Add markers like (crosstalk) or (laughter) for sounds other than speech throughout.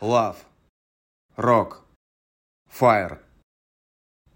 Love. Rock. Fire.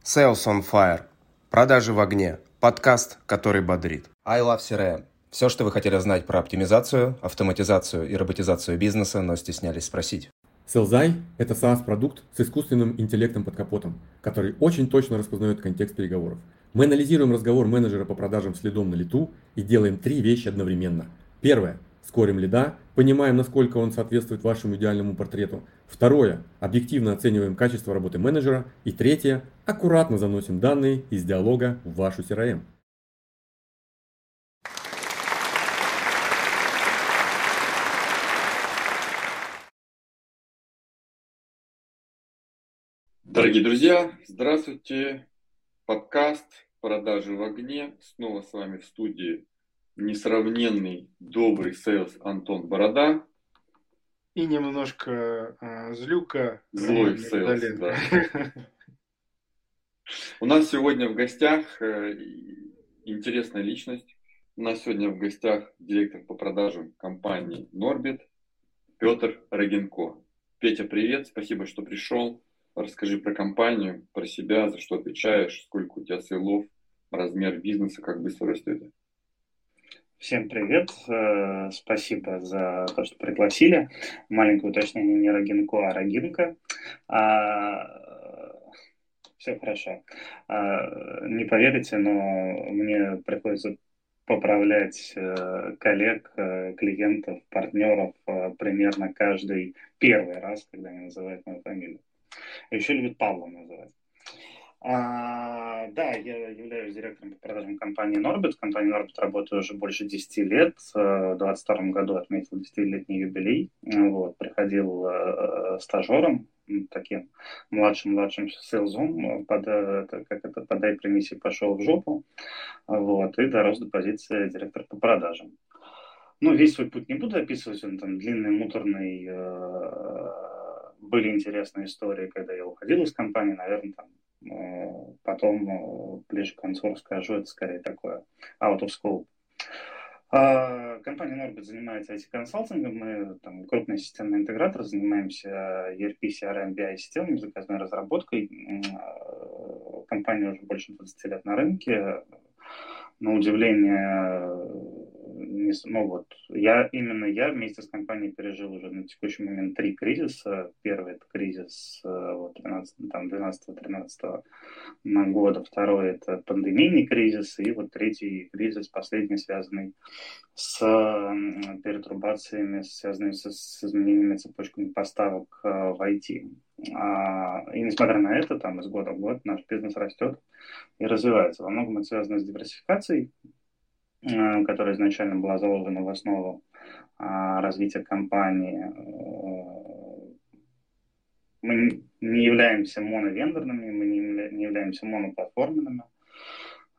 Sales on Fire. Продажи в огне. Подкаст, который бодрит. I Love CRM. Все, что вы хотели знать про оптимизацию, автоматизацию и роботизацию бизнеса, но стеснялись спросить. Селзай – это SaaS-продукт с искусственным интеллектом под капотом, который очень точно распознает контекст переговоров. Мы анализируем разговор менеджера по продажам следом на лету и делаем три вещи одновременно. Первое – скорим лида, понимаем, насколько он соответствует вашему идеальному портрету. Второе, объективно оцениваем качество работы менеджера. И третье, аккуратно заносим данные из диалога в вашу CRM. Дорогие друзья, здравствуйте. Подкаст «Продажи в огне». Снова с вами в студии несравненный, добрый sales Антон Борода. И немножко э, злюка. Злой sales, да. У нас сегодня в гостях э, интересная личность. У нас сегодня в гостях директор по продажам компании Норбит Петр Рогинко. Петя, привет, спасибо, что пришел. Расскажи про компанию, про себя, за что отвечаешь, сколько у тебя сейлов, размер бизнеса, как быстро растет. Всем привет. Э, спасибо за то, что пригласили. Маленькое уточнение не Рогинко, а Рогинка. А, все хорошо. А, не поверите, но мне приходится поправлять э, коллег, э, клиентов, партнеров примерно каждый первый раз, когда они называют мою фамилию. Еще любят Павлом называть. А, да, я являюсь директором по продажам компании Norbit. Компания Norbit работаю уже больше 10 лет. В 2022 году отметил 10-летний юбилей. Вот, приходил э, стажером, таким младшим-младшим селзом, под, как это, подай примиси пошел в жопу, вот, и дорос до позиции директора по продажам. Ну, весь свой путь не буду описывать, он там длинный, муторный, э, были интересные истории, когда я уходил из компании, наверное, там Э, потом э, ближе к концу расскажу, это скорее такое out of scope. А, компания Norbit занимается IT-консалтингом, мы там, крупный системный интегратор, занимаемся ERP, CRM, BI системами, заказной разработкой. Э, компания уже больше 20 лет на рынке. На удивление не, ну вот, я, именно я вместе с компанией пережил уже на текущий момент три кризиса. Первый это кризис э, вот, 13, там, 12-13 года, второй это пандемийный кризис, и вот третий кризис, последний, связанный с перетрубациями, связанными с, с изменениями цепочками поставок э, в IT. А, и несмотря на это, там из года в год наш бизнес растет и развивается. Во многом это связано с диверсификацией которая изначально была заложена в основу а, развития компании. Э, мы не являемся моновендорными, мы не являемся моноплатформенными.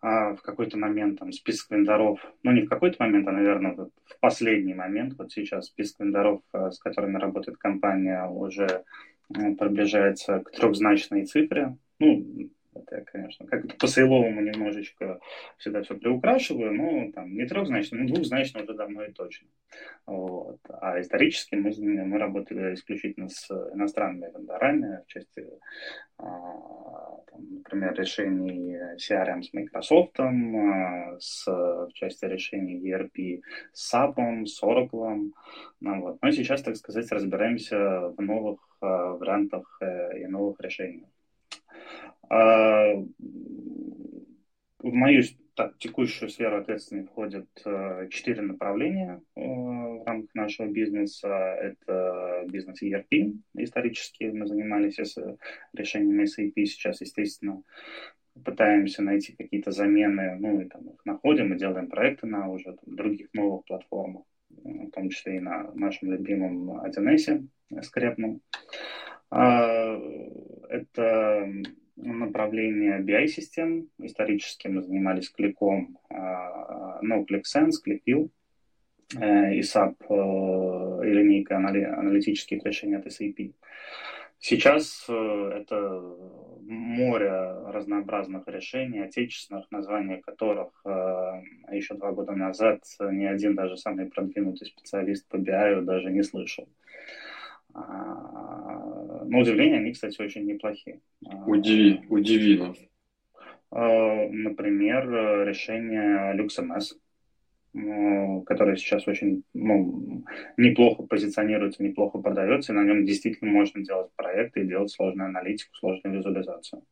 А в какой-то момент там список вендоров, ну не в какой-то момент, а, наверное, в последний момент, вот сейчас список вендоров, э, с которыми работает компания, уже приближается к трехзначной цифре. Ну, это конечно, как по сейловому немножечко всегда все приукрашиваю, но там не трехзначно, но двухзначно уже давно и точно. Вот. А исторически мы, мы работали исключительно с иностранными вендорами в части, а, там, например, решений CRM с Microsoft, а, с, в части решений ERP с SAP, с Oracle. Ну, вот. Но сейчас, так сказать, разбираемся в новых а, вариантах э, и новых решениях. А, в мою так, текущую сферу ответственности входят э, четыре направления э, в рамках нашего бизнеса. Это бизнес ERP. Исторически мы занимались решениями SAP. Сейчас, естественно, пытаемся найти какие-то замены, ну и там их находим и делаем проекты на уже там, других новых платформах, в том числе и на нашем любимом 1С скрепном. А, это направление BI-систем. Исторически мы занимались кликом, а, ну, ClickSense, ClickView, э, и SAP, э, и линейка аналитических решений от SAP. Сейчас э, это море разнообразных решений, отечественных, названия которых еще два года назад ни один даже самый продвинутый специалист по BI даже не слышал. А, на удивление, они, кстати, очень неплохие. Удиви, удиви нас. Например, решение LuxMS, которое сейчас очень ну, неплохо позиционируется, неплохо продается, и на нем действительно можно делать проекты и делать сложную аналитику, сложную визуализацию.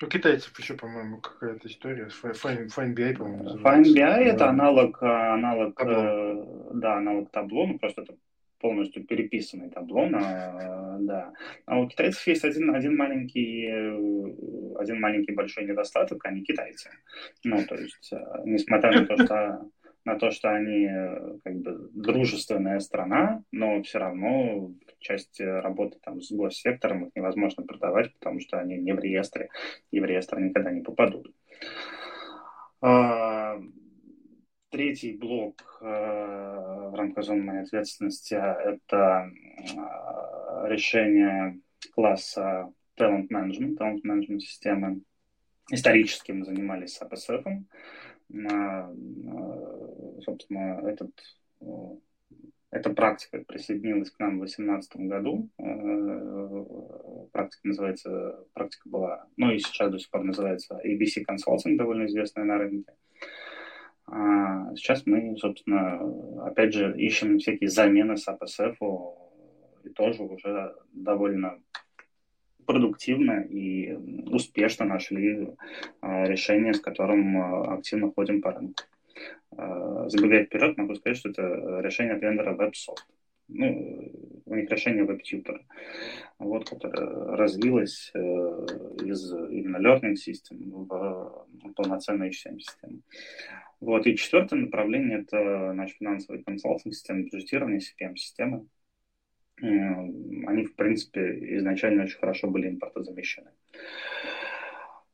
У китайцев еще, по-моему, какая-то история. Fine, FineBI, по-моему, FineBI это аналог, аналог, табло. да, аналог табло, ну просто это полностью переписанный табло на, да. А у китайцев есть один, один маленький, один маленький большой недостаток, они китайцы. Ну, то есть, несмотря на то, что на то, что они как бы дружественная страна, но все равно часть работы там с госсектором их невозможно продавать, потому что они не в реестре, и в реестр никогда не попадут. Третий блок э, в рамках зоны моей ответственности – это э, решение класса Talent Management, Talent Management системы. Исторически мы занимались. Э, собственно, этот, эта практика присоединилась к нам в 2018 году. Практика называется, практика была, ну и сейчас до сих пор называется ABC Consulting, довольно известная на рынке. А сейчас мы, собственно, опять же, ищем всякие замены с АПСФ, и тоже уже довольно продуктивно и успешно нашли а, решение, с которым а, активно ходим по рынку. Забегая вперед, могу сказать, что это решение от вендора WebSoft. Ну, у них решение WebTutor, вот, которое развилось э, из именно Learning System в полноценную HCM-систему. Вот. И четвертое направление – это наш финансовый консалтинг, система бюджетирования, CPM-системы. Они, в принципе, изначально очень хорошо были импортозамещены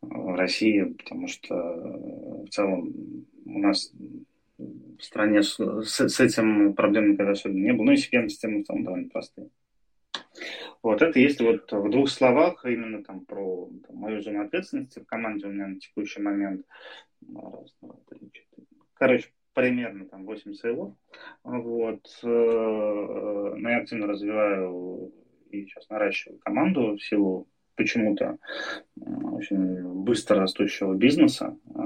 в России, потому что в целом у нас в стране с, с этим проблем никогда особенно не было. Ну и CPM-системы в целом довольно простые. Вот это если вот в двух словах именно там про там, мою зону ответственности в команде у меня на текущий момент. Раз, два, три, четыре. Короче, примерно там 8 сейлов. Вот. Э, но я активно развиваю и сейчас наращиваю команду в силу почему-то очень быстро растущего бизнеса. Э,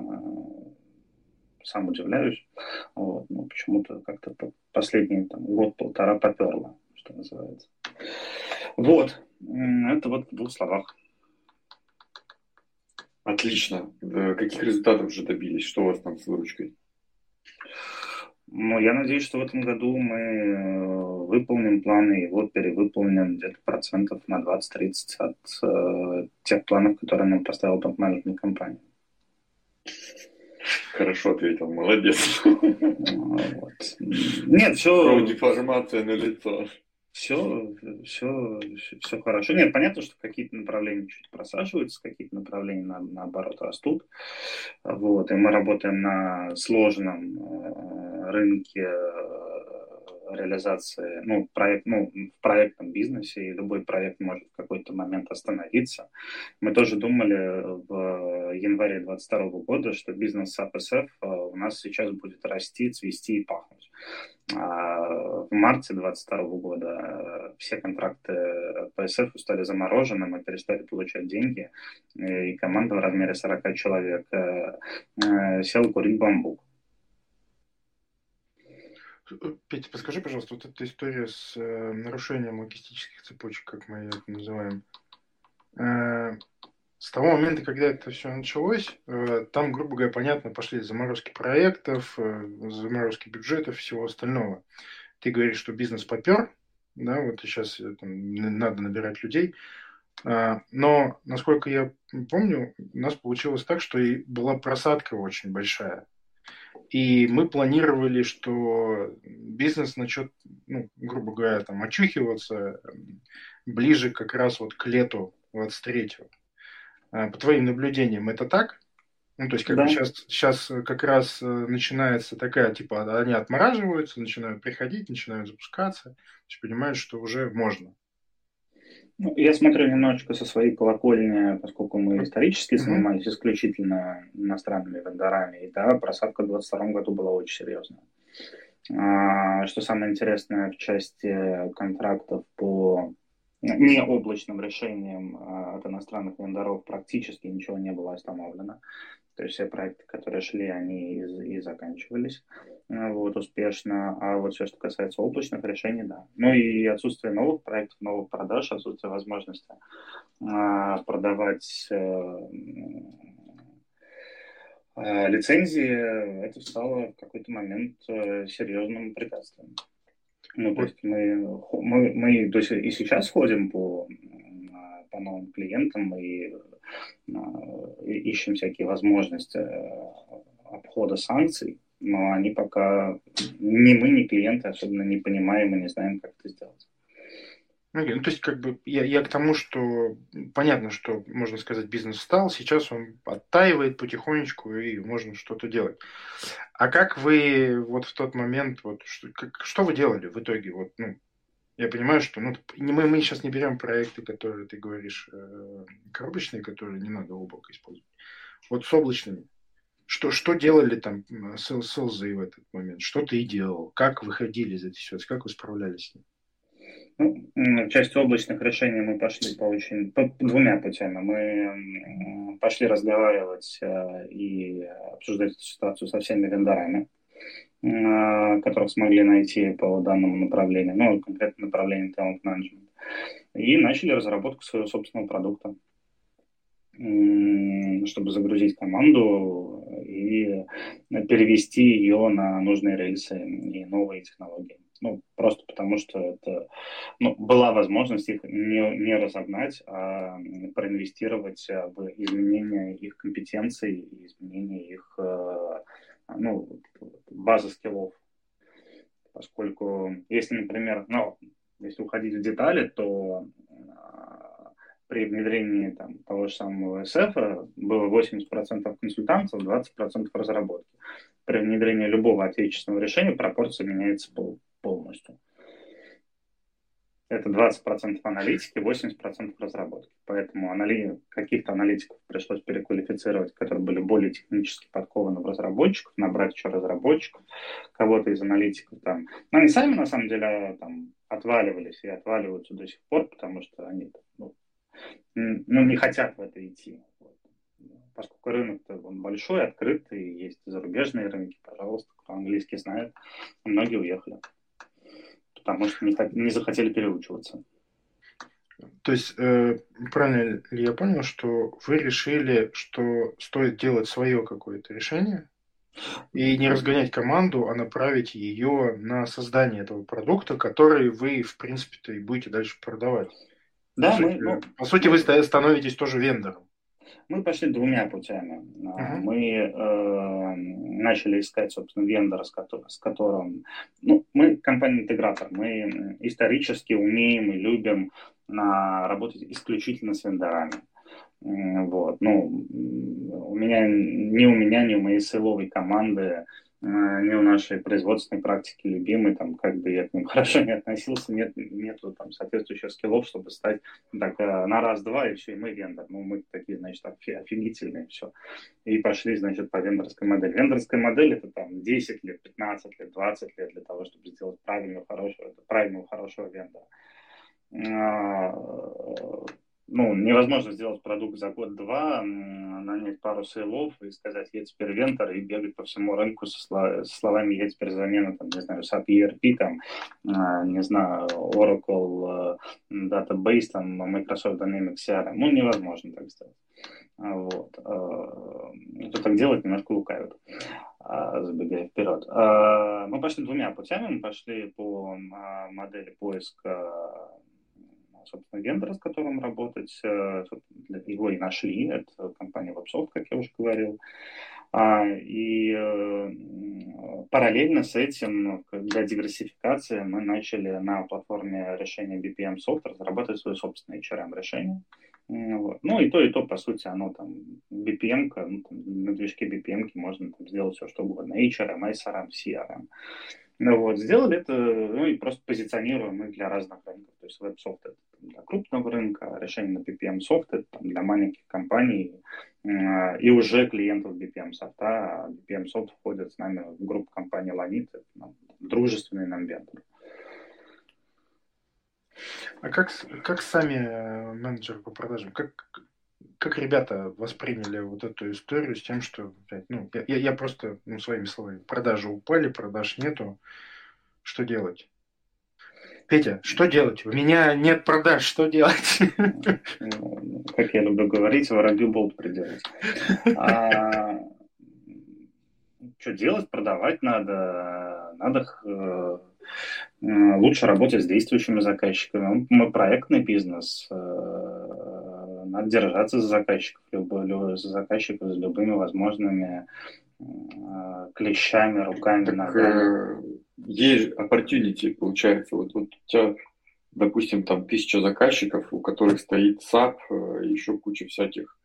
сам удивляюсь. Вот. Но почему-то как-то последний там, год-полтора поперло, что называется. Вот. Это вот в двух словах. Отлично. Каких результатов уже добились? Что у вас там с выручкой? Ну, я надеюсь, что в этом году мы э, выполним планы, и вот перевыполним где-то процентов на 20-30 от э, тех планов, которые нам поставила топ-менеджмент компания. Хорошо ответил, молодец. Вот. Нет, все... Деформация на лицо все, все, все хорошо. Нет, понятно, что какие-то направления чуть просаживаются, какие-то направления на, наоборот растут. Вот, и мы работаем на сложном э, рынке реализации, ну, проект, ну, в проектном бизнесе, и любой проект может в какой-то момент остановиться. Мы тоже думали в январе 2022 года, что бизнес АПСФ э, у нас сейчас будет расти, цвести и пахнуть. А в марте 2022 года все контракты ПСФ стали заморожены, мы перестали получать деньги, и команда в размере 40 человек э, э, села курить бамбук. Петя, подскажи, пожалуйста, вот эта история с э, нарушением логистических цепочек, как мы это называем, э, с того момента, когда это все началось, э, там, грубо говоря, понятно, пошли заморозки проектов, э, заморозки бюджетов, всего остального. Ты говоришь, что бизнес попер, да, вот сейчас э, там, надо набирать людей. Э, но, насколько я помню, у нас получилось так, что и была просадка очень большая. И мы планировали, что бизнес начнет, ну, грубо говоря, там, очухиваться ближе как раз вот к лету 23-го. А, по твоим наблюдениям, это так? Ну, то есть, как да. бы сейчас, сейчас как раз э, начинается такая, типа, они отмораживаются, начинают приходить, начинают запускаться, то есть понимают, что уже можно. Ну, я смотрю немножечко со своей колокольни, поскольку мы исторически mm-hmm. занимались исключительно иностранными вендорами, и да, просадка в 2022 году была очень серьезная. А, что самое интересное в части контрактов по не облачным решением от иностранных вендоров практически ничего не было остановлено. То есть все проекты, которые шли, они и, и заканчивались вот, успешно. А вот все, что касается облачных решений, да. Ну и отсутствие новых проектов, новых продаж, отсутствие возможности а, продавать э, э, лицензии, это стало в какой-то момент э, серьезным препятствием. Ну, то есть мы, мы, мы до сих, и сейчас ходим по, по новым клиентам и, и ищем всякие возможности обхода санкций, но они пока ни мы, ни клиенты особенно не понимаем и не знаем, как это сделать. Okay, ну, то есть, как бы, я, я к тому, что понятно, что, можно сказать, бизнес стал, сейчас он оттаивает потихонечку, и можно что-то делать. А как вы вот в тот момент, вот, что, как, что вы делали в итоге? Вот, ну, я понимаю, что ну, мы, мы сейчас не берем проекты, которые, ты говоришь, э, коробочные, которые не надо облако использовать. Вот с облачными. Что, что делали там селзы в этот момент? Что ты делал? Как выходили из этой ситуации? Как вы справлялись с ним? Ну, часть облачных решений мы пошли по очень по двумя путями. Мы пошли разговаривать э, и обсуждать эту ситуацию со всеми вендорами, э, которых смогли найти по данному направлению, ну, конкретно направлению talent management, и начали разработку своего собственного продукта чтобы загрузить команду и перевести ее на нужные рельсы и новые технологии. Ну, просто потому что это ну, была возможность их не, не разогнать, а проинвестировать в изменение их компетенций изменение их э, ну, базы скиллов. Поскольку, если, например, ну, если уходить в детали, то при внедрении там, того же самого SF было 80% консультантов, 20% разработки. При внедрении любого отечественного решения пропорция меняется полностью. Это 20% аналитики, 80% разработки. Поэтому анали... каких-то аналитиков пришлось переквалифицировать, которые были более технически подкованы в разработчиков, набрать еще разработчиков, кого-то из аналитиков там. Но они сами, на самом деле, там отваливались и отваливаются до сих пор, потому что они ну, ну, не хотят в это идти. Вот. Поскольку рынок он большой, открытый, есть зарубежные рынки, пожалуйста, кто английский знает, многие уехали, потому что не, не захотели переучиваться. То есть, э, правильно ли я понял, что вы решили, что стоит делать свое какое-то решение и не разгонять команду, а направить ее на создание этого продукта, который вы, в принципе-то, и будете дальше продавать? Да, по, мы, сути, ну, по сути, вы становитесь тоже вендором. Мы пошли двумя путями. Uh-huh. Мы э, начали искать, собственно, вендора, с которым, с которым... Ну, мы компания-интегратор. Мы исторически умеем и любим на, работать исключительно с вендорами. Вот. Ну, у меня, ни у меня, ни у моей силовой команды не у нашей производственной практики любимый, там, как бы я к ним (laughs) хорошо не относился, нет, нету там соответствующих скиллов, чтобы стать так, э, на раз-два, все, и мы вендор. Ну, мы такие, значит, офигительные, все. И пошли, значит, по вендорской модели. Вендорская модель это там 10 лет, 15 лет, 20 лет для того, чтобы сделать правильного, хорошего, правильного, хорошего вендора а, ну, невозможно сделать продукт за год-два, нанять пару сейлов и сказать, я теперь вентор, и бегать по всему рынку со, слов, со словами, я теперь замена, там, не знаю, SAP ERP, там, а, не знаю, Oracle, э, Database, там, Microsoft Dynamics CRM. Ну, невозможно так сделать. А, вот. Э, кто так делает, немножко лукавит, а, забегая вперед. Мы пошли двумя путями. Мы пошли по модели поиска собственно, вендора, с которым работать. Э, его и нашли. Это компания WebSoft, как я уже говорил. А, и э, параллельно с этим, для диверсификации, мы начали на платформе решения BPM Soft разрабатывать свое собственное HRM-решение. Вот. Ну и то, и то, по сути, оно там BPM, ну, там, на движке BPM можно там, сделать все, что угодно. HRM, SRM, CRM. Ну, вот, сделали это, ну и просто позиционируем мы для разных рынков. То есть веб-софт это для крупного рынка, решение на BPM софт это там, для маленьких компаний э, и уже клиентов BPM софта. А BPM софт входит с нами в группу компании Lanit, это, дружественный нам вендор. А как, как сами э, менеджеры по продажам, как, как ребята восприняли вот эту историю с тем, что, ну, я, я просто, ну, своими словами, продажи упали, продаж нету, что делать? Петя, что делать? У меня нет продаж, что делать? Ну, как я люблю говорить, воробью болт приделать. А, что делать? Продавать надо. Надо э, лучше работать с действующими заказчиками. Мы проектный бизнес. Э, надо держаться за заказчиков, за заказчиков с любыми возможными э, клещами, руками, так, ногами есть opportunity, получается. Вот, вот у тебя, допустим, там тысяча заказчиков, у которых стоит SAP, э, еще куча всяких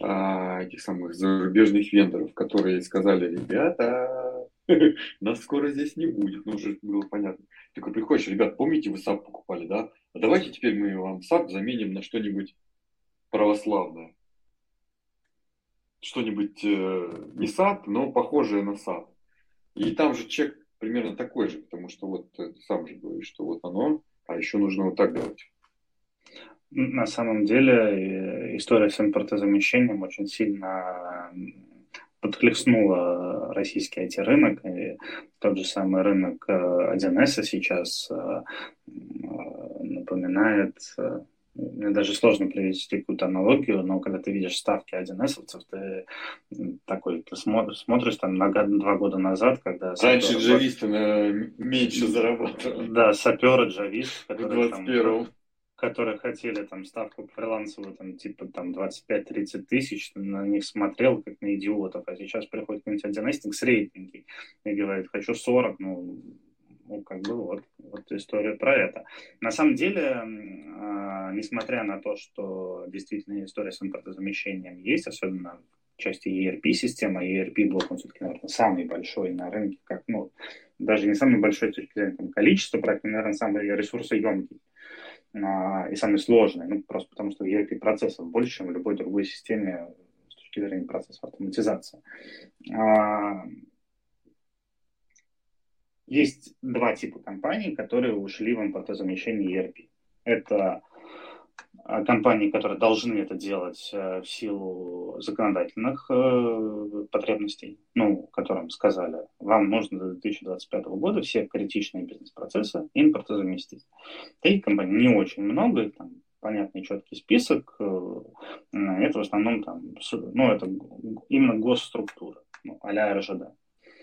а, этих самых зарубежных вендоров, которые сказали, ребята, (laughs) нас скоро здесь не будет. Ну, уже было понятно. Ты такой приходишь, ребят, помните, вы SAP покупали, да? А давайте теперь мы вам SAP заменим на что-нибудь православное. Что-нибудь э, не SAP, но похожее на SAP. И там же чек примерно такой же, потому что вот ты сам же говоришь, что вот оно, а еще нужно вот так делать. На самом деле э, история с импортозамещением очень сильно подхлестнула российский IT-рынок. И тот же самый рынок 1С э, сейчас э, напоминает мне даже сложно привести какую-то аналогию, но когда ты видишь ставки 1С, ты такой, ты смотришь, смотришь там на два года назад, когда... Раньше джависты меньше зарабатывали. Да, саперы, джависты, которые, там, которые хотели там ставку фрилансовую, там, типа там 25-30 тысяч, на них смотрел как на идиотов, а сейчас приходит какой-нибудь 1С средненький и говорит, хочу 40, ну, ну, как бы вот, вот история про это. На самом деле, э, несмотря на то, что действительно история с импортозамещением есть, особенно в части ERP-системы, ERP-блок, он все-таки, наверное, самый большой на рынке, как, ну, даже не самый большой с точки зрения там, количества проектов, наверное, самый ресурсоемкий а, и самый сложный, ну, просто потому что ERP-процессов больше, чем в любой другой системе с точки зрения процесса автоматизации. Есть два типа компаний, которые ушли в импортозамещение ERP. Это а, компании, которые должны это делать э, в силу законодательных э, потребностей, ну, которым сказали, вам нужно до 2025 года все критичные бизнес-процессы импортозаместить. Таких компаний не очень много, там понятный четкий список. Э, это в основном там, ну, это именно госструктура, ну, а-ля РЖД.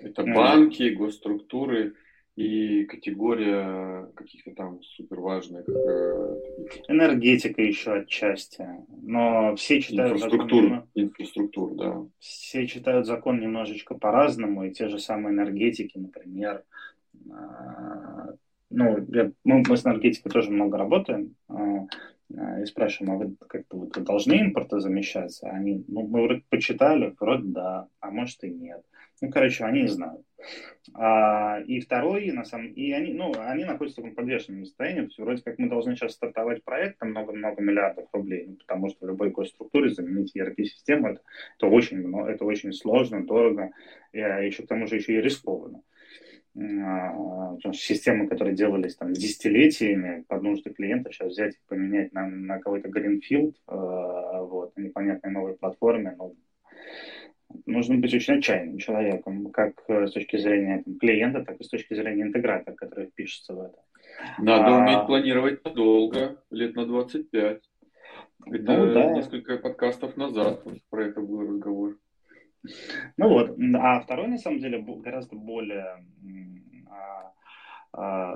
Это банки, госструктуры и категория каких-то там суперважных... Э, Энергетика еще отчасти. Но все читают... Инфраструктур, закон, инфраструктур, да. Все читают закон немножечко по-разному, и те же самые энергетики, например, а, ну, я, мы, мы с энергетикой тоже много работаем, а, а, и спрашиваем, а вы как-то вот, должны импорта замещаться? Они, ну, мы вроде почитали, вроде да, а может и нет. Ну, короче, они не знают. А, и второй, на самом и они, ну, они находятся в таком подвешенном состоянии, то есть вроде как мы должны сейчас стартовать проект, там много-много миллиардов рублей, ну, потому что в любой госструктуре заменить ERP-систему, это, это, очень, много, это очень сложно, дорого, и, а еще к тому же еще и рискованно. А, потому что системы, которые делались там десятилетиями под нужды клиента, сейчас взять и поменять на, на какой-то Greenfield, э, вот, на непонятной новой платформе, ну, нужно быть очень отчаянным человеком, как э, с точки зрения там, клиента, так и с точки зрения интегратора, который впишется в это. Надо а... уметь планировать долго, лет на 25. Это ну, да. несколько подкастов назад про это был разговор. Ну вот, а второй, на самом деле, гораздо более а,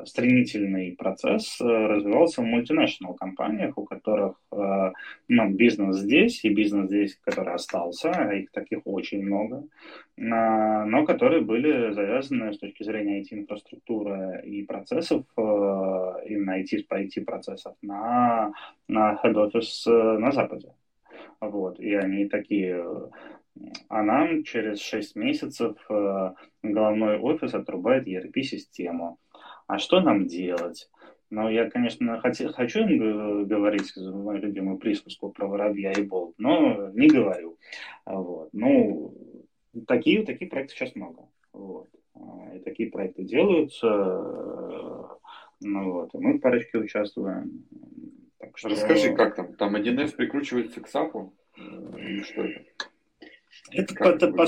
стремительный процесс э, развивался в мультинашнл компаниях, у которых э, ну, бизнес здесь и бизнес здесь, который остался, а их таких очень много, но которые были завязаны с точки зрения IT-инфраструктуры и процессов, э, именно IT, IT-процессов на, на head office на Западе. Вот, и они такие а нам через 6 месяцев головной офис отрубает ERP-систему а что нам делать? Ну, я, конечно, хочу, хочу им говорить мою любимую присказку про воробья и болт, но не говорю. Вот. Ну, такие, такие проекты сейчас много. Вот. И такие проекты делаются. Ну, вот, и мы в парочке участвуем. Так что... Расскажи, как там? Там 1С прикручивается к САПу? Или что это? Это, как это по...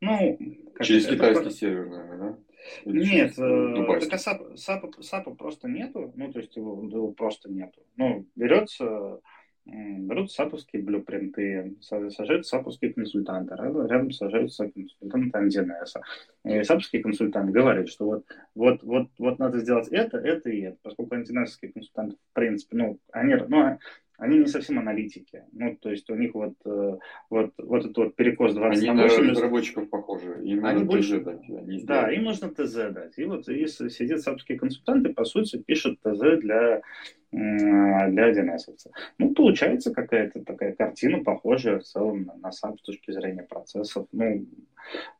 Ну, Через это, китайский это... сервер, наверное, да? Или Нет, э, так САПа, САПа, САПа просто нету, ну, то есть его, его просто нету. Ну, берется берут саповские блюпринты, сажают саповские консультанты, рядом сажаются консультанты антинеса. И саповский консультант говорит, что вот, вот, вот, вот надо сделать это, это и это, поскольку антинесовские консультанты, в принципе, ну, они, ну, они не совсем аналитики. Ну, то есть у них вот, э, вот, вот этот вот перекос 20 Они на, 80, на разработчиков похожи. Им они нужно больше, ТЗ дать. Они да, им нужно ТЗ дать. И вот и сидят сапские консультанты, по сути, пишут ТЗ для для DNS. Ну, получается какая-то такая картина, похожая в целом на, на SAP с точки зрения процессов. Ну,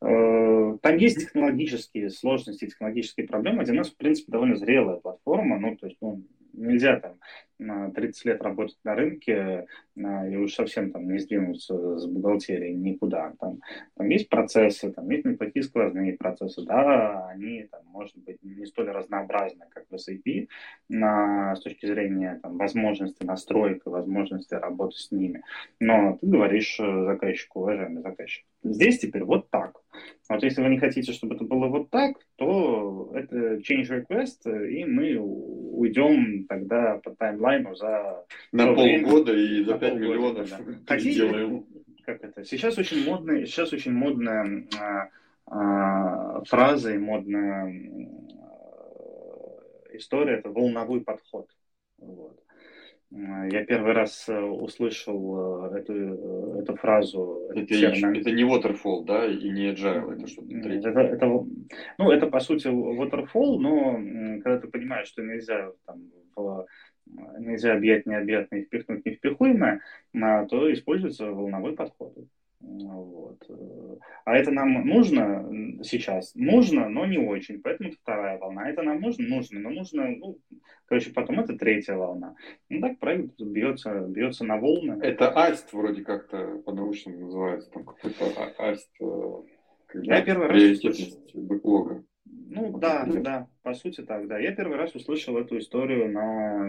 э, там есть технологические сложности, технологические проблемы. DNS, в принципе, довольно зрелая платформа. Ну, то есть, ну, нельзя там 30 лет работать на рынке и уж совсем там не сдвинуться с бухгалтерией никуда. Там, там есть процессы, там есть неплохие сквозные процессы. Да, они, там, может быть, не столь разнообразны, как в SAP, на, с точки зрения там, возможности настройки, возможности работы с ними. Но ты говоришь э, заказчику, уважаемый заказчик, здесь теперь вот так. Вот если вы не хотите, чтобы это было вот так, то это change request, и мы уйдем тогда по таймлайну за... На полгода и за 5 миллионов да. Хотите, делаем. Как это? Сейчас очень модная, сейчас очень модная а, а, фраза и модная а, история – это волновой подход. Вот. Я первый раз э, услышал э, эту, э, эту фразу. Это, это не waterfall, да, и не agile, это что-то третье. Это, это, ну, это по сути waterfall, но когда ты понимаешь, что нельзя там, в, нельзя объять необъятное и впихнуть невпихуемое, то используется волновой подход. Вот. А это нам нужно сейчас? Нужно, но не очень. Поэтому это вторая волна. Это нам нужно? Нужно. Но нужно, ну, короче, потом это третья волна. Ну так проект бьется, бьется на волны. Это аст вроде как-то по-научному называется. Там какой-то а, аст. Э, Я первый раз услышал. бэклога. Ну да, да, по сути так, да. Я первый раз услышал эту историю на,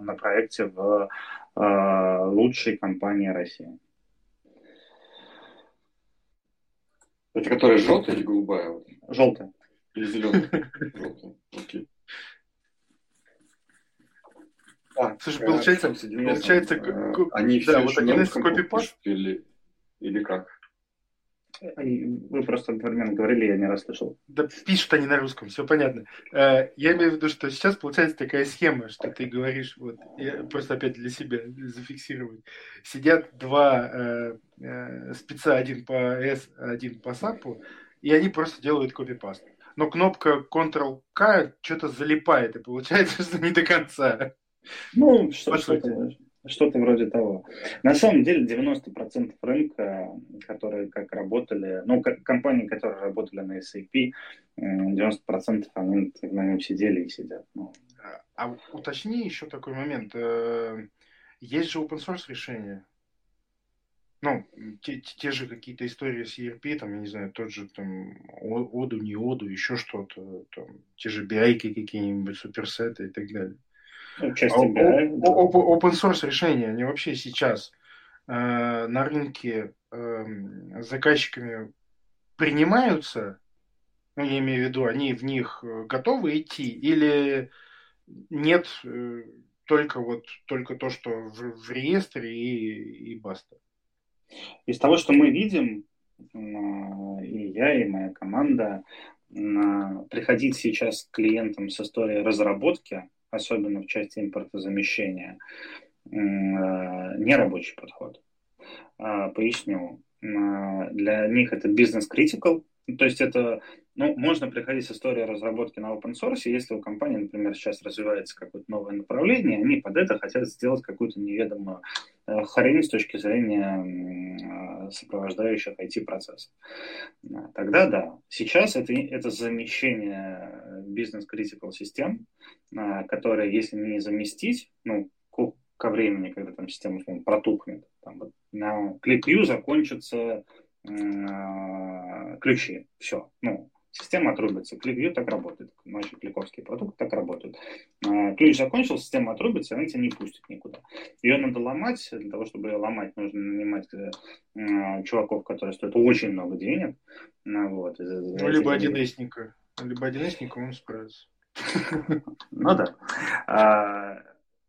на проекте в э, лучшей компании России. Это которая желтая или голубая? Желтая. Или зеленая? Желтая. Окей. А, Слушай, получается, получается, э, они все да, вот один из копипаст или или как? Вы просто одновременно говорили, я не расслышал. Да пишут они на русском, все понятно. Э, я имею в виду, что сейчас получается такая схема, что ты говоришь, вот, я просто опять для себя зафиксировать. Сидят два э, э, спеца, один по S, один по SAP, и они просто делают копипаст. Но кнопка Ctrl-K что-то залипает, и получается, (laughs) что не до конца. Ну, что, что-то, что-то вроде того. На самом деле 90% рынка, которые как работали, ну, компании, которые работали на SAP, 90% они на нем сидели и сидят. Ну. А уточни еще такой момент. Э, есть же open source решения. Ну, те, те же какие-то истории с ERP, там, я не знаю, тот же там Оду, не Оду, еще что-то, там, те же BI какие-нибудь, суперсеты и так далее. Часть а, open source решения, они вообще сейчас э, на рынке э, заказчиками принимаются, ну, я имею в виду, они в них э, готовы идти, или нет э, только вот только то, что в, в реестре и, и баста? Из того, что мы видим, и я, и моя команда, приходить сейчас к клиентам с историей разработки – особенно в части импортозамещения, э, нерабочий подход. А, поясню. Для них это бизнес-критикал, то есть это, ну, можно приходить с историей разработки на open source, если у компании, например, сейчас развивается какое-то новое направление, они под это хотят сделать какую-то неведомую э, хрень с точки зрения э, сопровождающих IT-процессов. Тогда да. Сейчас это, это замещение бизнес-критикал систем, э, которые, если не заместить, ну, ко времени, когда там система условно, протухнет, там, вот, на ClickView закончится ключи. Все. Ну, Система отрубится. ClickView так работает. Наши кликовские продукты так работают. А, ключ закончился, система отрубится, она тебя не пустит никуда. Ее надо ломать. Для того, чтобы ее ломать, нужно нанимать э, чуваков, которые стоят очень много денег. Ну, вот. Ну, либо один эсника. Либо один эсника, он справится. (laughs) Ну да. А,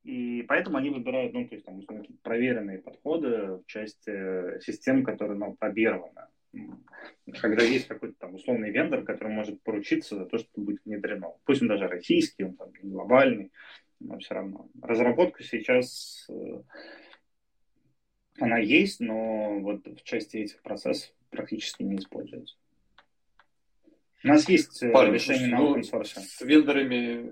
и поэтому они выбирают, ну, то есть, там, проверенные подходы в части систем, которые, ну, пробированы когда есть какой-то там условный вендор, который может поручиться за то, что будет внедрено. Пусть он даже российский, он там глобальный, но все равно. Разработка сейчас, э, она есть, но вот в части этих процессов практически не используется. У нас есть э, Парень, решение на open source. Ну, с вендорами,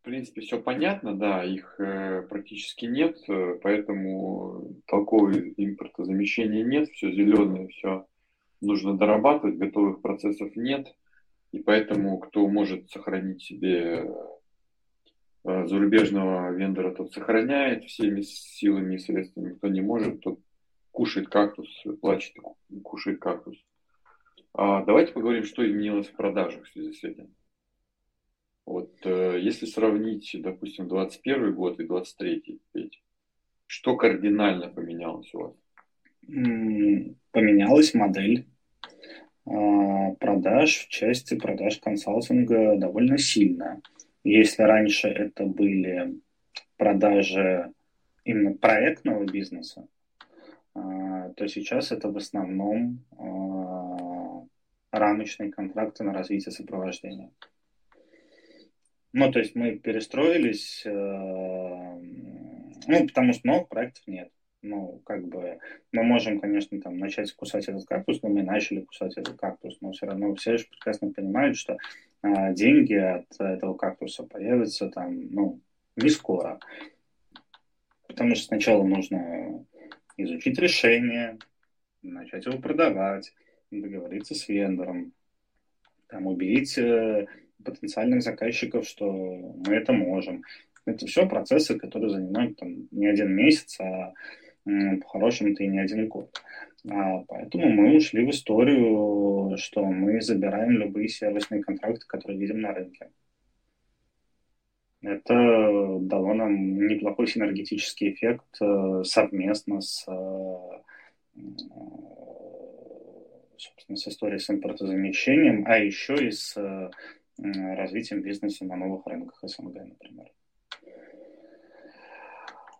в принципе, все понятно, да, их э, практически нет, э, поэтому толкового импортозамещения нет, все зеленое, все нужно дорабатывать, готовых процессов нет, и поэтому кто может сохранить себе э, зарубежного вендора, тот сохраняет всеми силами и средствами, кто не может, тот кушает кактус, плачет кушает кактус. А давайте поговорим, что изменилось в продажах в связи с этим. Вот э, если сравнить, допустим, 21 год и 23, что кардинально поменялось у вас? Поменялась модель продаж в части продаж консалтинга довольно сильно. Если раньше это были продажи именно проектного бизнеса, а, то сейчас это в основном а, рамочные контракты на развитие сопровождения. Ну, то есть мы перестроились, ну, потому что новых проектов нет ну, как бы, мы можем, конечно, там, начать кусать этот кактус, но мы начали кусать этот кактус, но все равно все же прекрасно понимают, что а, деньги от этого кактуса появятся там, ну, не скоро. Потому что сначала нужно изучить решение, начать его продавать, договориться с вендором, там, убедить э, потенциальных заказчиков, что мы это можем. Это все процессы, которые занимают там, не один месяц, а по-хорошему-то и не один год. А, поэтому мы ушли в историю, что мы забираем любые сервисные контракты, которые видим на рынке. Это дало нам неплохой синергетический эффект э, совместно с, э, собственно, с историей с импортозамещением, а еще и с э, развитием бизнеса на новых рынках СНГ, например.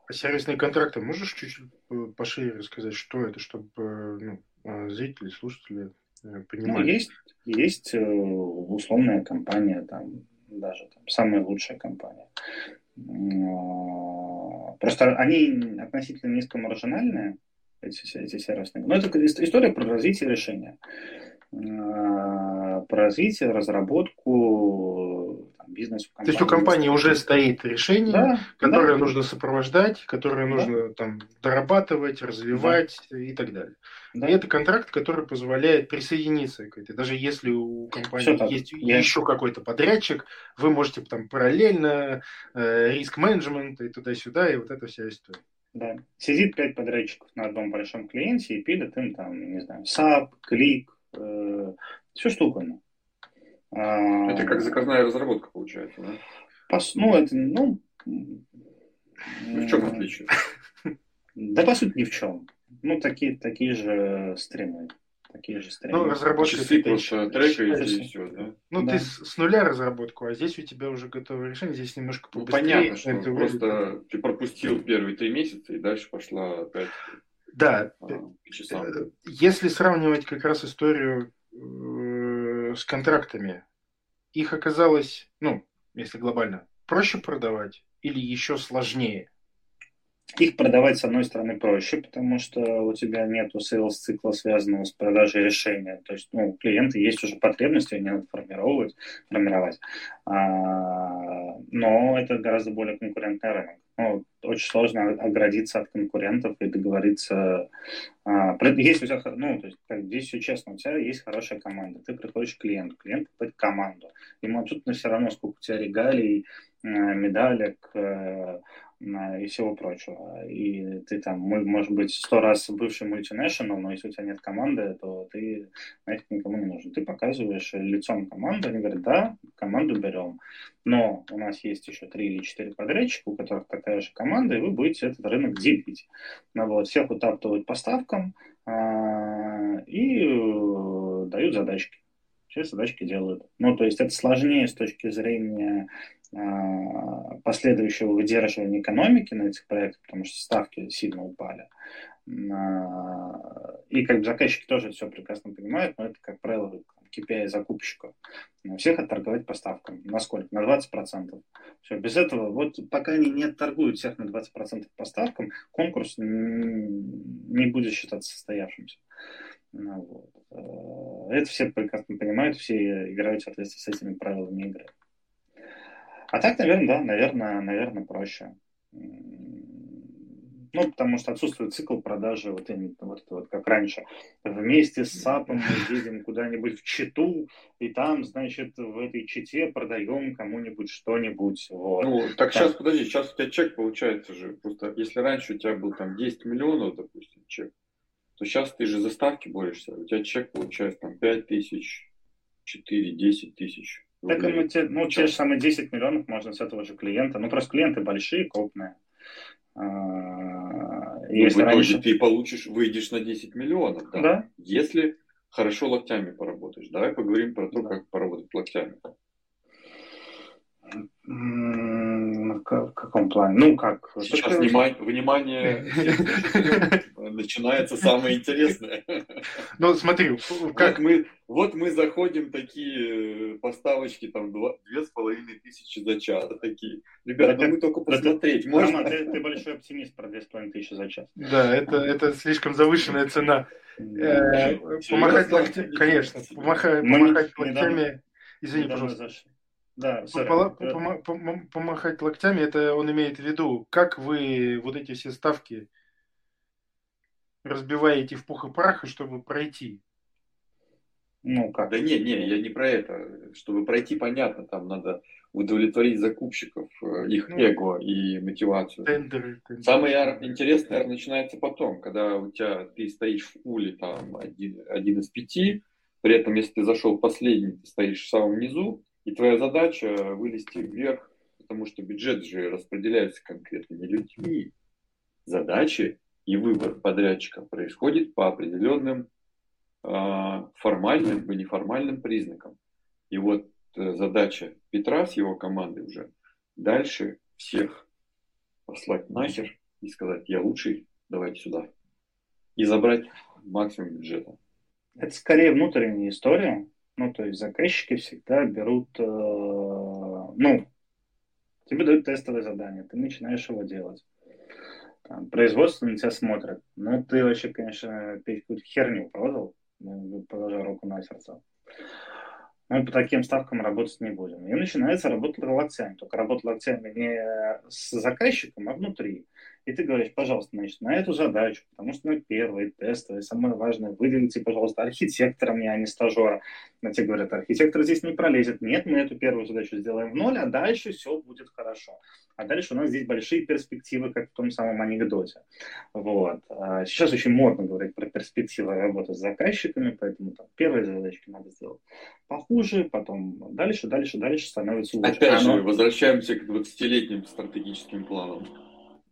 А сервисные контракты можешь чуть-чуть пошире рассказать, что это, чтобы ну, а, зрители, слушатели э, понимали? Ну, есть, есть э, условная компания, там, даже там, самая лучшая компания. А, просто они относительно низкомаржинальные, эти, эти сервисные. Но это история про развитие решения. Про развитие, разработку, бизнес. То есть у компании уже стоит решение, да, которое да. нужно сопровождать, которое да. нужно там дорабатывать, развивать да. и так далее. Да. И это контракт, который позволяет присоединиться к этой. Даже если у компании есть Я... еще какой-то подрядчик, вы можете там параллельно э, риск-менеджмент и туда-сюда, и вот эта вся история. Да. Сидит пять подрядчиков на одном большом клиенте и пилит им там, не знаю, SAP, клик, э, все что угодно. А, это как заказная разработка получается, да? Пос, ну, это, ну... В чем отличие? Да, по сути, ни в чем. Ну, такие, такие же стримы. Такие же стримы. Ну, разработка циклус трека и все, да? Ну, да. ты с, с нуля разработку, а здесь у тебя уже готовое решение, здесь немножко ну, понятно, что это просто ты пропустил первые три месяца, и дальше пошла опять да, а, э, если сравнивать как раз историю э, с контрактами, их оказалось, ну, если глобально, проще продавать или еще сложнее? Их продавать, с одной стороны, проще, потому что у тебя нет sales цикла, связанного с продажей решения. То есть ну, у клиента есть уже потребности, они надо формировать, формировать. А, но это гораздо более конкурентный рынок. Ну, очень сложно оградиться от конкурентов и договориться. А, есть у тебя, ну, то есть, здесь все честно, у тебя есть хорошая команда, ты приходишь к клиенту, клиент приходит команду, ему абсолютно все равно, сколько у тебя регалий, медалек, э, и всего прочего. И ты там, может быть, сто раз бывший мультинешнл, но если у тебя нет команды, то ты нафиг никому не нужен. Ты показываешь лицом команды, они говорят, да, команду берем, но у нас есть еще три или четыре подрядчика, у которых такая же команда, и вы будете этот рынок делить. Ну, вот, всех утаптывают по ставкам а, и э, дают задачки все задачки делают. Ну, то есть это сложнее с точки зрения а, последующего выдерживания экономики на этих проектах, потому что ставки сильно упали. А, и как бы заказчики тоже все прекрасно понимают, но это, как правило, KPI закупщиков. Всех отторговать по ставкам. На сколько? На 20%. Все, без этого, вот пока они не отторгуют всех на 20% по ставкам, конкурс не будет считаться состоявшимся. Ну, вот. А, это все прекрасно понимают, все играют в соответствии с этими правилами игры. А так, наверное, да, наверное, наверное, проще. Ну, потому что отсутствует цикл продажи, вот, вот это вот как раньше. Вместе с САПом мы едем куда-нибудь в Читу, и там, значит, в этой Чите продаем кому-нибудь что-нибудь. Вот. Ну, так, так сейчас, подожди, сейчас у тебя чек получается же. Просто если раньше у тебя был там 10 миллионов, допустим, чек, то сейчас ты же за ставки борешься. У тебя чек получается там 5 тысяч, 4, 10 тысяч. Так и мы те, ну, те же самые 10 миллионов можно с этого же клиента. Ну, просто клиенты большие, крупные. А, ну, если в итоге раньше... ты получишь, выйдешь на 10 миллионов, да? да? Если хорошо локтями поработаешь. Давай поговорим про то, да. как поработать локтями. В каком плане? Ну как? Сейчас внимание, внимание (laughs) начинается самое интересное. Ну смотри, как мы, вот мы заходим такие поставочки там две с половиной тысячи за час, такие. Ребята, ну мы только посмотреть можно. Ты, ты большой оптимист про две с половиной тысячи за час. Да, это это слишком завышенная цена. Э, помахать локтями, конечно, помахать локтями. Извини, пожалуйста. Да, помахать локтями, это он имеет в виду, как вы вот эти все ставки разбиваете в пух и прах, чтобы пройти. Ну как? Да не, не, я не про это. Чтобы пройти, понятно, там надо удовлетворить закупщиков, э, их ну, эго и мотивацию. Тендеры, тендеры. Самое интересное начинается потом, когда у тебя ты стоишь в пуле там один, один из пяти, при этом если ты зашел последний, ты стоишь в самом низу, и твоя задача вылезти вверх, потому что бюджет же распределяется конкретными людьми. Задачи и выбор подрядчика происходит по определенным э, формальным и неформальным признакам. И вот э, задача Петра с его командой уже дальше всех послать нахер и сказать, я лучший, давайте сюда. И забрать максимум бюджета. Это скорее внутренняя история, ну, то есть заказчики всегда берут, э, ну, тебе дают тестовое задание, ты начинаешь его делать. Там, производство на тебя смотрят. Ну, ты вообще, конечно, какую-то херню продал, ну, положа руку на сердце. Мы по таким ставкам работать не будем. И начинается работа локтями. Только работа локтями не с заказчиком, а внутри. И ты говоришь, пожалуйста, значит, на эту задачу, потому что на первый тест, и самое важное, выделите, пожалуйста, архитектора мне, а не стажера. На тебе говорят, архитектор здесь не пролезет. Нет, мы эту первую задачу сделаем в ноль, а дальше все будет хорошо. А дальше у нас здесь большие перспективы, как в том самом анекдоте. Вот. А сейчас очень модно говорить про перспективы работы с заказчиками, поэтому там первые задачки надо сделать похуже, потом дальше, дальше, дальше становится лучше. Опять же, возвращаемся к 20-летним стратегическим планам.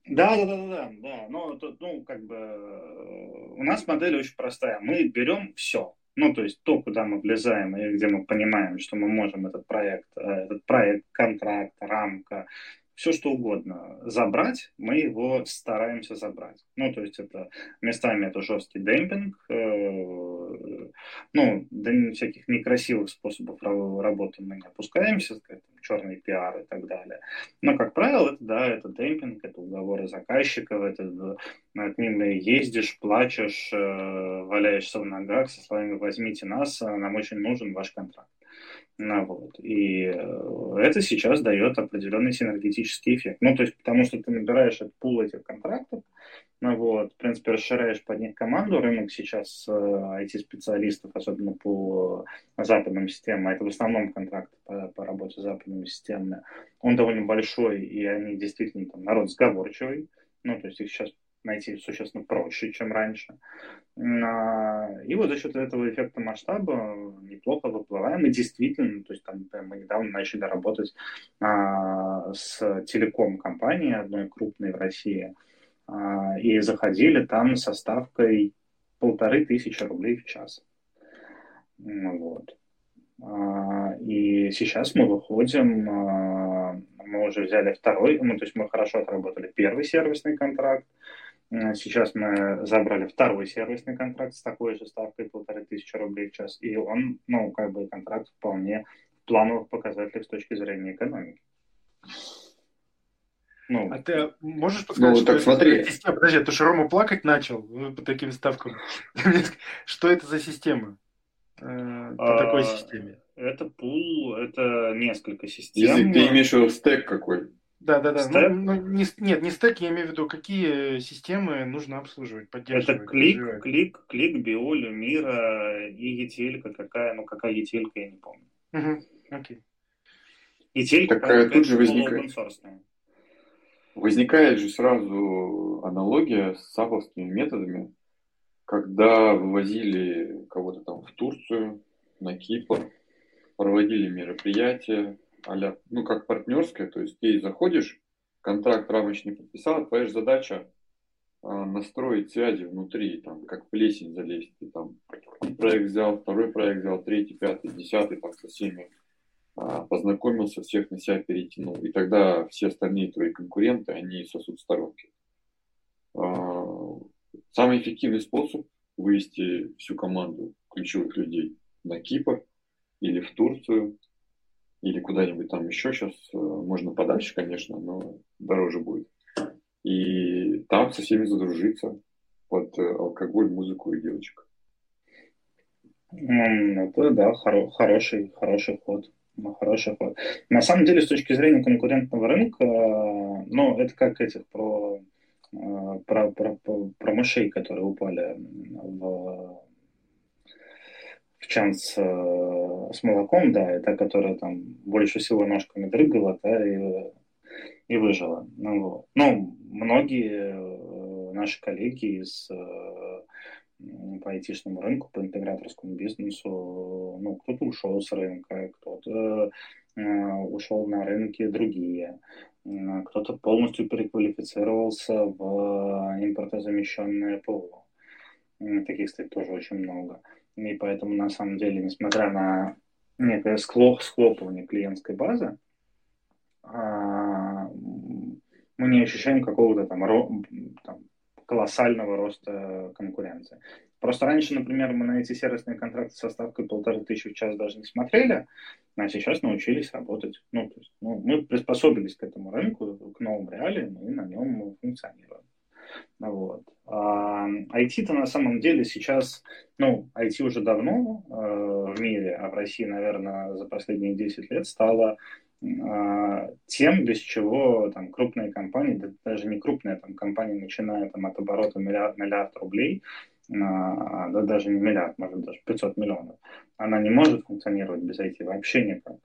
Да, да, да, да, да. Но тут, ну, как бы э, у нас модель очень простая. Мы берем все. Ну, то есть то, куда мы влезаем и где мы понимаем, что мы можем этот проект, э, этот проект, контракт, рамка, все что угодно забрать, мы его стараемся забрать. Ну, то есть это местами это жесткий демпинг, э, ну, до всяких некрасивых способов работы мы не опускаемся, там, черный пиар и так далее. Но, как правило, это, да, это демпинг, это уговоры заказчиков, это к ним ездишь, плачешь, э, валяешься в ногах со словами «возьмите нас, нам очень нужен ваш контракт». Вот. И э, это сейчас дает определенный синергетический эффект. Ну, то есть, потому что ты набираешь этот пул этих контрактов, ну, вот, в принципе, расширяешь под них команду. Рынок сейчас IT-специалистов, э, особенно по западным системам, а это в основном контракты по, по работе с западными системами, он довольно большой, и они действительно там народ сговорчивый. Ну, то есть их сейчас найти существенно проще, чем раньше. А, и вот за счет этого эффекта масштаба неплохо выплываем. И действительно, то есть там мы недавно начали работать а, с телеком-компанией, одной крупной в России, а, и заходили там со ставкой полторы тысячи рублей в час. Вот. И сейчас мы выходим, мы уже взяли второй, ну, то есть мы хорошо отработали первый сервисный контракт, Сейчас мы забрали второй сервисный контракт с такой же ставкой полторы тысячи рублей в час, и он, ну, как бы контракт вполне в плановых показателях с точки зрения экономики. Ну, а ты можешь подсказать, ну, так что смотри. это система? Подожди, а то что Рома плакать начал ну, по таким ставкам. (laughs) Что это за система? Э, по а, такой системе? Это пул, это несколько систем. Если ты имеешь в виду стек какой? Да, да, да. Ну, ну, не, нет, не стек, я имею в виду, какие системы нужно обслуживать, поддерживать. Это клик, развивать. клик, клик, биолю, мира и етелька какая, ну какая етелька, я не помню. Угу, окей. Етелька Такая тут же возникает. Возникает же сразу аналогия с саповскими методами, когда вывозили кого-то там в Турцию, на Кипр, проводили мероприятия, а ну, как партнерская, то есть ты заходишь, контракт рамочный подписал, твоя же задача а, настроить связи внутри, там, как плесень залезть, ты там проект взял, второй проект взял, третий, пятый, десятый, так со всеми а, познакомился, всех на себя перетянул, и тогда все остальные твои конкуренты, они сосут сторонки. А, самый эффективный способ вывести всю команду ключевых людей на Кипр или в Турцию – или куда-нибудь там еще сейчас э, можно подальше, конечно, но дороже будет. И там со всеми задружиться под э, алкоголь, музыку и девочек. Это, да, хоро- хороший, хороший ход. Хороший ход. На самом деле, с точки зрения конкурентного рынка, э, ну, это как этих про, про, про, про, про мышей, которые упали в в чан с, э, с молоком, да, и та, которая там больше всего ножками дрыгала, да, и, и выжила. Ну, вот. ну, многие э, наши коллеги из э, по айтишному рынку, по интеграторскому бизнесу, ну, кто-то ушел с рынка, кто-то ушел на рынки другие, кто-то полностью переквалифицировался в импортозамещенное ПО. Таких, кстати, тоже очень много. И поэтому, на самом деле, несмотря на некое схлопывание клиентской базы, а, мы не ощущаем какого-то там, там колоссального роста конкуренции. Просто раньше, например, мы на эти сервисные контракты со ставкой полторы тысячи в час даже не смотрели, а сейчас научились работать. Ну, то есть, ну, мы приспособились к этому рынку, к новым реалиям, и на нем функционируем. Вот. А IT-то на самом деле сейчас, ну, IT уже давно э, в мире, а в России, наверное, за последние 10 лет стало э, тем, без чего там крупные компании, да, даже не крупные там компании, начиная там от оборота миллиард, миллиард рублей, а, да даже не миллиард, может даже 500 миллионов, она не может функционировать без IT вообще никак.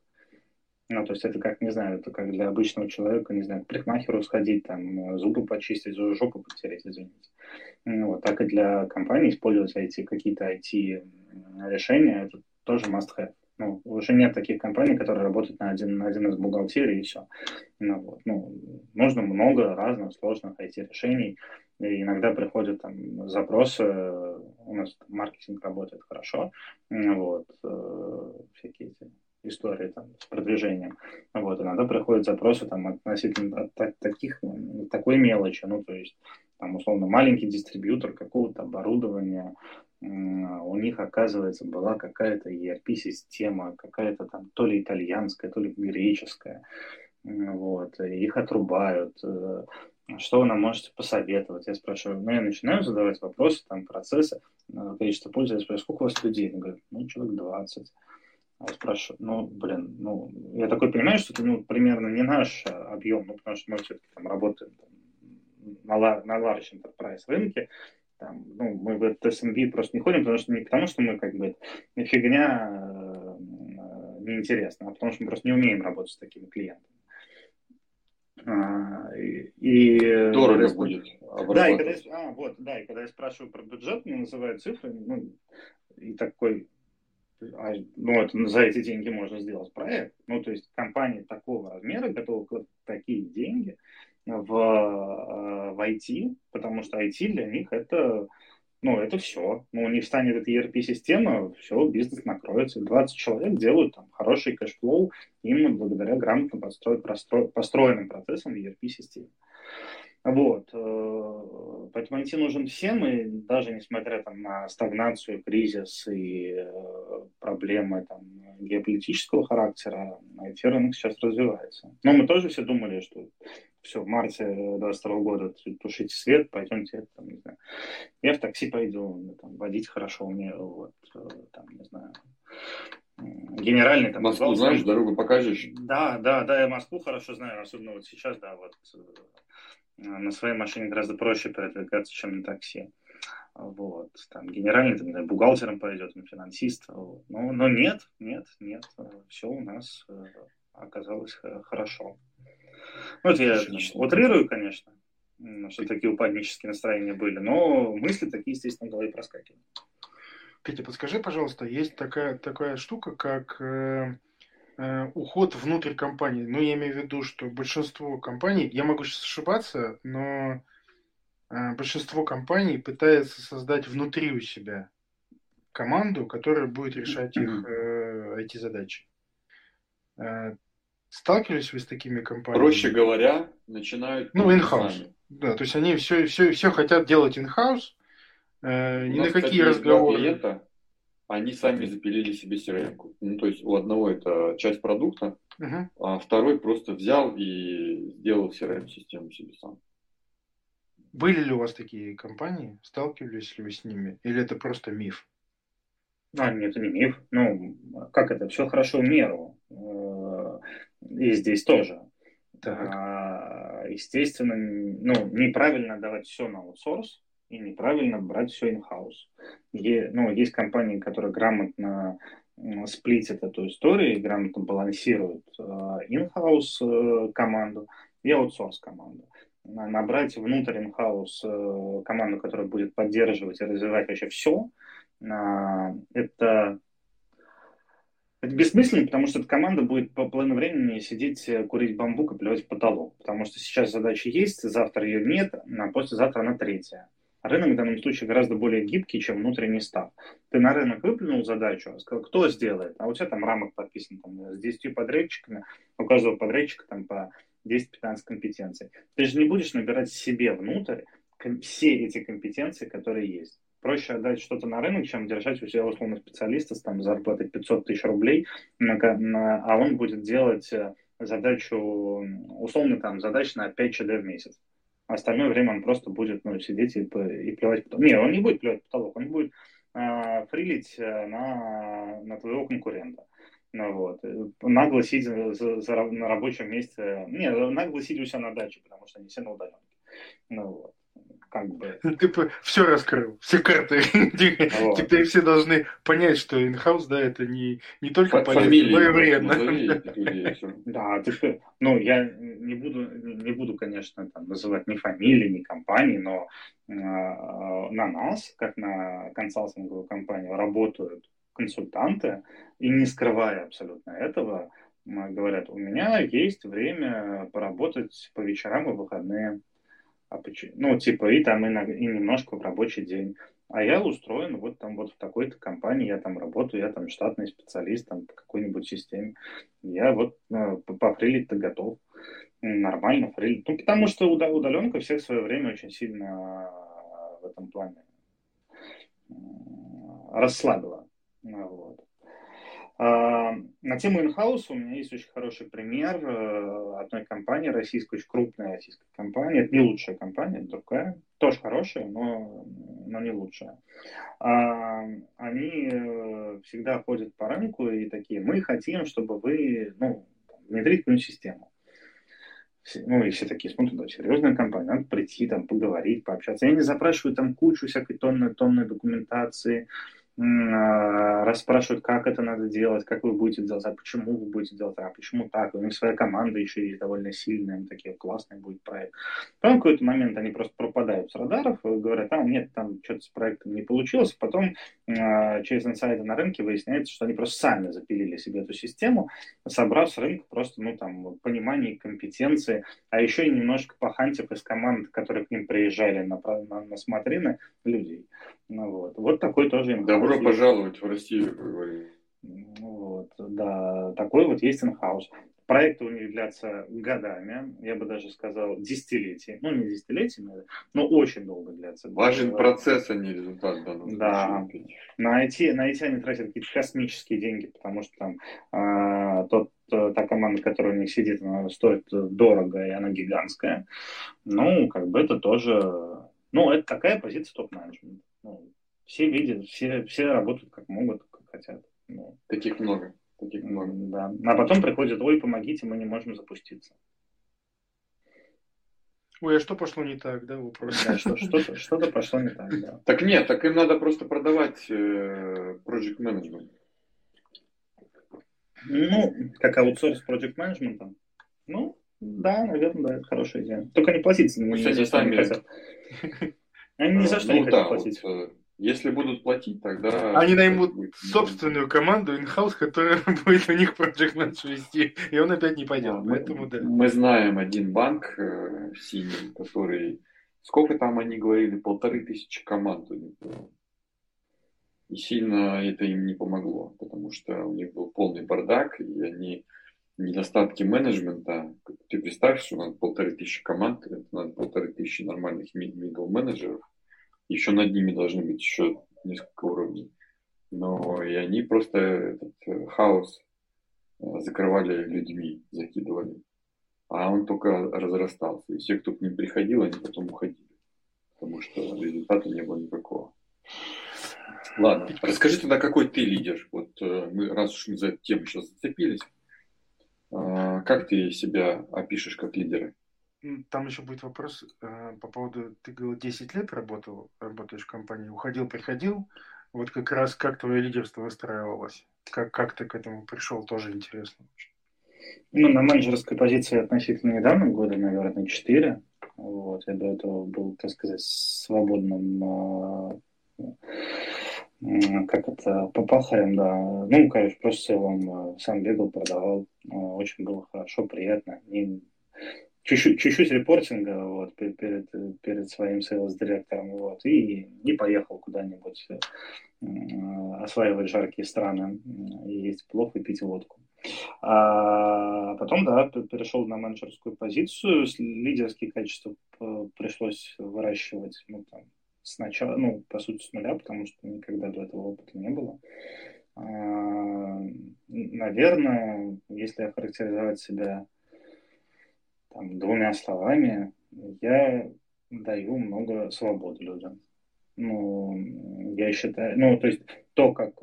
Ну, то есть это как, не знаю, это как для обычного человека, не знаю, к парикмахеру сходить, там, зубы почистить, жопу потереть, извините. Ну, вот, так и для компании использовать IT, какие-то IT-решения, это тоже must-have. Ну, уже нет таких компаний, которые работают на один, на один из бухгалтерий и все. Ну, вот. ну, нужно много разных сложных IT-решений. И иногда приходят там запросы, у нас маркетинг работает хорошо, вот, э, всякие эти истории там, с продвижением. Вот, иногда приходят запросы там, относительно от, таких, такой мелочи, ну, то есть, там, условно, маленький дистрибьютор какого-то оборудования, у них, оказывается, была какая-то ERP-система, какая-то там то ли итальянская, то ли греческая, вот, их отрубают, что вы нам можете посоветовать? Я спрашиваю, ну, я начинаю задавать вопросы, там, процессы, количество пользователей, я спрашиваю, сколько у вас людей? Он говорит, ну, человек 20. А спрашиваю, ну, блин, ну, я такой понимаю, что это, ну, примерно не наш объем, ну, потому что мы все-таки там работаем там, на, на large enterprise рынке, там, ну, мы в этот SMB просто не ходим, потому что не потому, что мы как бы фигня э, неинтересна, а потому что мы просто не умеем работать с такими клиентами. А, и, Дорого когда будет. Да, и когда я, а, вот, да, и когда я спрашиваю про бюджет, мне называют цифры, ну, и такой, а, ну, это, за эти деньги можно сделать проект. Ну, то есть компании такого размера готовы такие деньги в, э, в IT, потому что IT для них это ну, это все. Ну, у них станет эта ERP-система, все, бизнес накроется. 20 человек делают там хороший cash flow именно благодаря грамотно постро... Постро... построенным процессам в ERP-системе. Вот. Э, поэтому IT нужен всем, и даже несмотря там, на стагнацию, кризис и э, проблемы там, геополитического характера, IT-рынок сейчас развивается. Но мы тоже все думали, что все, в марте 22 года тушите свет, пойдемте, там, не знаю, я в такси пойду, там, водить хорошо умею, вот, э, там, не знаю, генеральный там... Москву знаешь, дорогу покажешь? Да, да, да, я Москву хорошо знаю, особенно вот сейчас, да, вот на своей машине гораздо проще передвигаться, чем на такси. Вот, там генеральный там, бухгалтером пойдет, на финансист. Вот. Но, но нет, нет, нет, все у нас э, оказалось хорошо. Ну, это я Отлично. утрирую, конечно, что такие упаднические настроения были, но мысли такие, естественно, в голове проскакивают. Петя, подскажи, пожалуйста, есть такая, такая штука, как э, Э, уход внутрь компании. Ну, я имею в виду, что большинство компаний, я могу сейчас ошибаться, но э, большинство компаний пытается создать внутри у себя команду, которая будет решать их э, IT-задачи. Э, сталкивались вы с такими компаниями? Проще говоря, начинают... Ну, in-house. Да, то есть они все, все, все хотят делать in-house, э, ни на какие разговоры... Клиента, они сами запилили себе crm -ку. Ну, то есть у одного это часть продукта, uh-huh. а второй просто взял и сделал CRM-систему себе сам. Были ли у вас такие компании? Сталкивались ли вы с ними? Или это просто миф? А, нет, это не миф. Ну, как это? Все хорошо в меру. Э, и здесь тоже. Так. А, естественно, ну, неправильно давать все на аутсорс и неправильно брать все in-house. Ну, есть компании, которые грамотно сплитят эту историю и грамотно балансируют э, in-house э, команду и аутсорс команду. Набрать внутрь in-house э, команду, которая будет поддерживать и развивать вообще все, это это бессмысленно, потому что эта команда будет по плану времени сидеть, курить бамбук и плевать в потолок. Потому что сейчас задача есть, завтра ее нет, а послезавтра она третья. Рынок в данном случае гораздо более гибкий, чем внутренний став. Ты на рынок выплюнул задачу, сказал, кто сделает, а у тебя там рамок подписан там, с 10 подрядчиками, у каждого подрядчика там по 10-15 компетенций. Ты же не будешь набирать себе внутрь все эти компетенции, которые есть. Проще отдать что-то на рынок, чем держать у себя условно специалиста с там, зарплатой 500 тысяч рублей, на, на, а он будет делать э, задачу, условно там, задач на 5 ЧД в месяц. А остальное время он просто будет ну, сидеть и, и плевать потолок. Не, он не будет плевать потолок, он будет э, фрилить на, на твоего конкурента. Ну, вот. Нагло сидя за, за, на рабочем месте. Не, нагло сидя у себя на даче, потому что они все на удаленке. Ну, вот как бы... Ты все раскрыл, все карты. Вот. Теперь все должны понять, что инхаус, да, это не, не только полезно, но и вредно. Да, ты Ну, я не буду, не буду, конечно, там, называть ни фамилии, ни компании, но э, на нас, как на консалтинговую компанию, работают консультанты, и не скрывая абсолютно этого, говорят, у меня есть время поработать по вечерам и выходные. А почему? Ну, типа, и там и, и немножко в рабочий день. А я устроен вот там вот в такой-то компании, я там работаю, я там штатный специалист там по какой-нибудь системе. Я вот э, пофрилить-то готов. Нормально фрилить. Ну, потому что удаленка всех в свое время очень сильно в этом плане расслабила. Вот. А, на тему инхауса у меня есть очень хороший пример э, одной компании российской, очень крупной российской компании. Это не лучшая компания, другая, тоже хорошая, но но не лучшая. А, они э, всегда ходят по рынку и такие, мы хотим, чтобы вы ну, внедрить какую-нибудь систему. Ну, и все такие смотрят, да, серьезная компания, надо прийти, там, поговорить, пообщаться. Я не запрашиваю там кучу всякой тонны, тонны документации, расспрашивают, как это надо делать, как вы будете делать, а почему вы будете делать, а почему так. У них своя команда еще есть довольно сильная, такие классный будет проект. Потом в какой-то момент они просто пропадают с радаров, говорят, а нет, там что-то с проектом не получилось. Потом э, через инсайды на рынке выясняется, что они просто сами запилили себе эту систему, собрав с рынка просто, ну, там, понимание, компетенции, а еще и немножко похантив из команд, которые к ним приезжали на, на, на смотрины, людей. Ну, вот. вот такой тоже им Добро пожаловать в Россию, Вот, да, такой вот есть инхаус. Проекты у них длятся годами, я бы даже сказал десятилетиями. Ну, не десятилетиями, но очень долго длятся. Важен процесс, а не результат. Да, да. На IT, на IT они тратят какие-то космические деньги, потому что там а, тот та команда, которая у них сидит, она стоит дорого, и она гигантская. Ну, как бы это тоже... Ну, это такая позиция топ-менеджмента. Ну, все видят, все, все работают как могут, как хотят. Ну, таких много. Таких много. Да. А потом приходят, ой, помогите, мы не можем запуститься. Ой, а что пошло не так, да, вопрос? Да, что, что-то, что-то пошло не так, да. Так нет, так им надо просто продавать э, project management. Ну, как аутсорс project management. Ну, да, наверное, да, это хорошая идея. Только не платить. Пусть они сами хотят. Они ни за что ну, не да, хотят платить. Вот, э, если будут платить, тогда... Они наймут собственную команду, инхаус, которая (laughs) будет у них Project Manager вести, и он опять не пойдет. Да, Поэтому, мы, да. мы знаем один банк э, синий, который... Сколько там они говорили? Полторы тысячи команд у них было. И сильно это им не помогло, потому что у них был полный бардак, и они недостатки менеджмента. Ты представь, что надо полторы тысячи команд, это надо полторы тысячи нормальных middle менеджеров. Еще над ними должны быть еще несколько уровней. Но и они просто этот э, хаос э, закрывали людьми, закидывали. А он только разрастался. И все, кто к ним приходил, они потом уходили. Потому что результата не было никакого. Ладно, расскажи тогда, какой ты лидер? Вот э, мы, раз уж мы за эту тему сейчас зацепились, как ты себя опишешь как лидера? Там еще будет вопрос э, по поводу, ты говорил, 10 лет работал, работаешь в компании, уходил, приходил. Вот как раз как твое лидерство выстраивалось? Как, как ты к этому пришел, тоже интересно. Ну, на менеджерской позиции относительно недавно, года, наверное, 4. Вот, я до этого был, так сказать, свободным а, как это, по пахарям, да. Ну, конечно, просто в целом э, сам бегал, продавал. Э, очень было хорошо, приятно. И чуть-чуть, чуть-чуть репортинга вот, перед, перед своим сейлс-директором. Вот, и не поехал куда-нибудь э, осваивать жаркие страны, и есть плов и пить водку. А потом, да, перешел на менеджерскую позицию. Лидерские качества пришлось выращивать ну, там, сначала, ну, по сути, с нуля, потому что никогда до этого опыта не было. А, наверное, если охарактеризовать себя там, двумя словами, я даю много свободы людям. Ну, я считаю, ну, то есть то, как,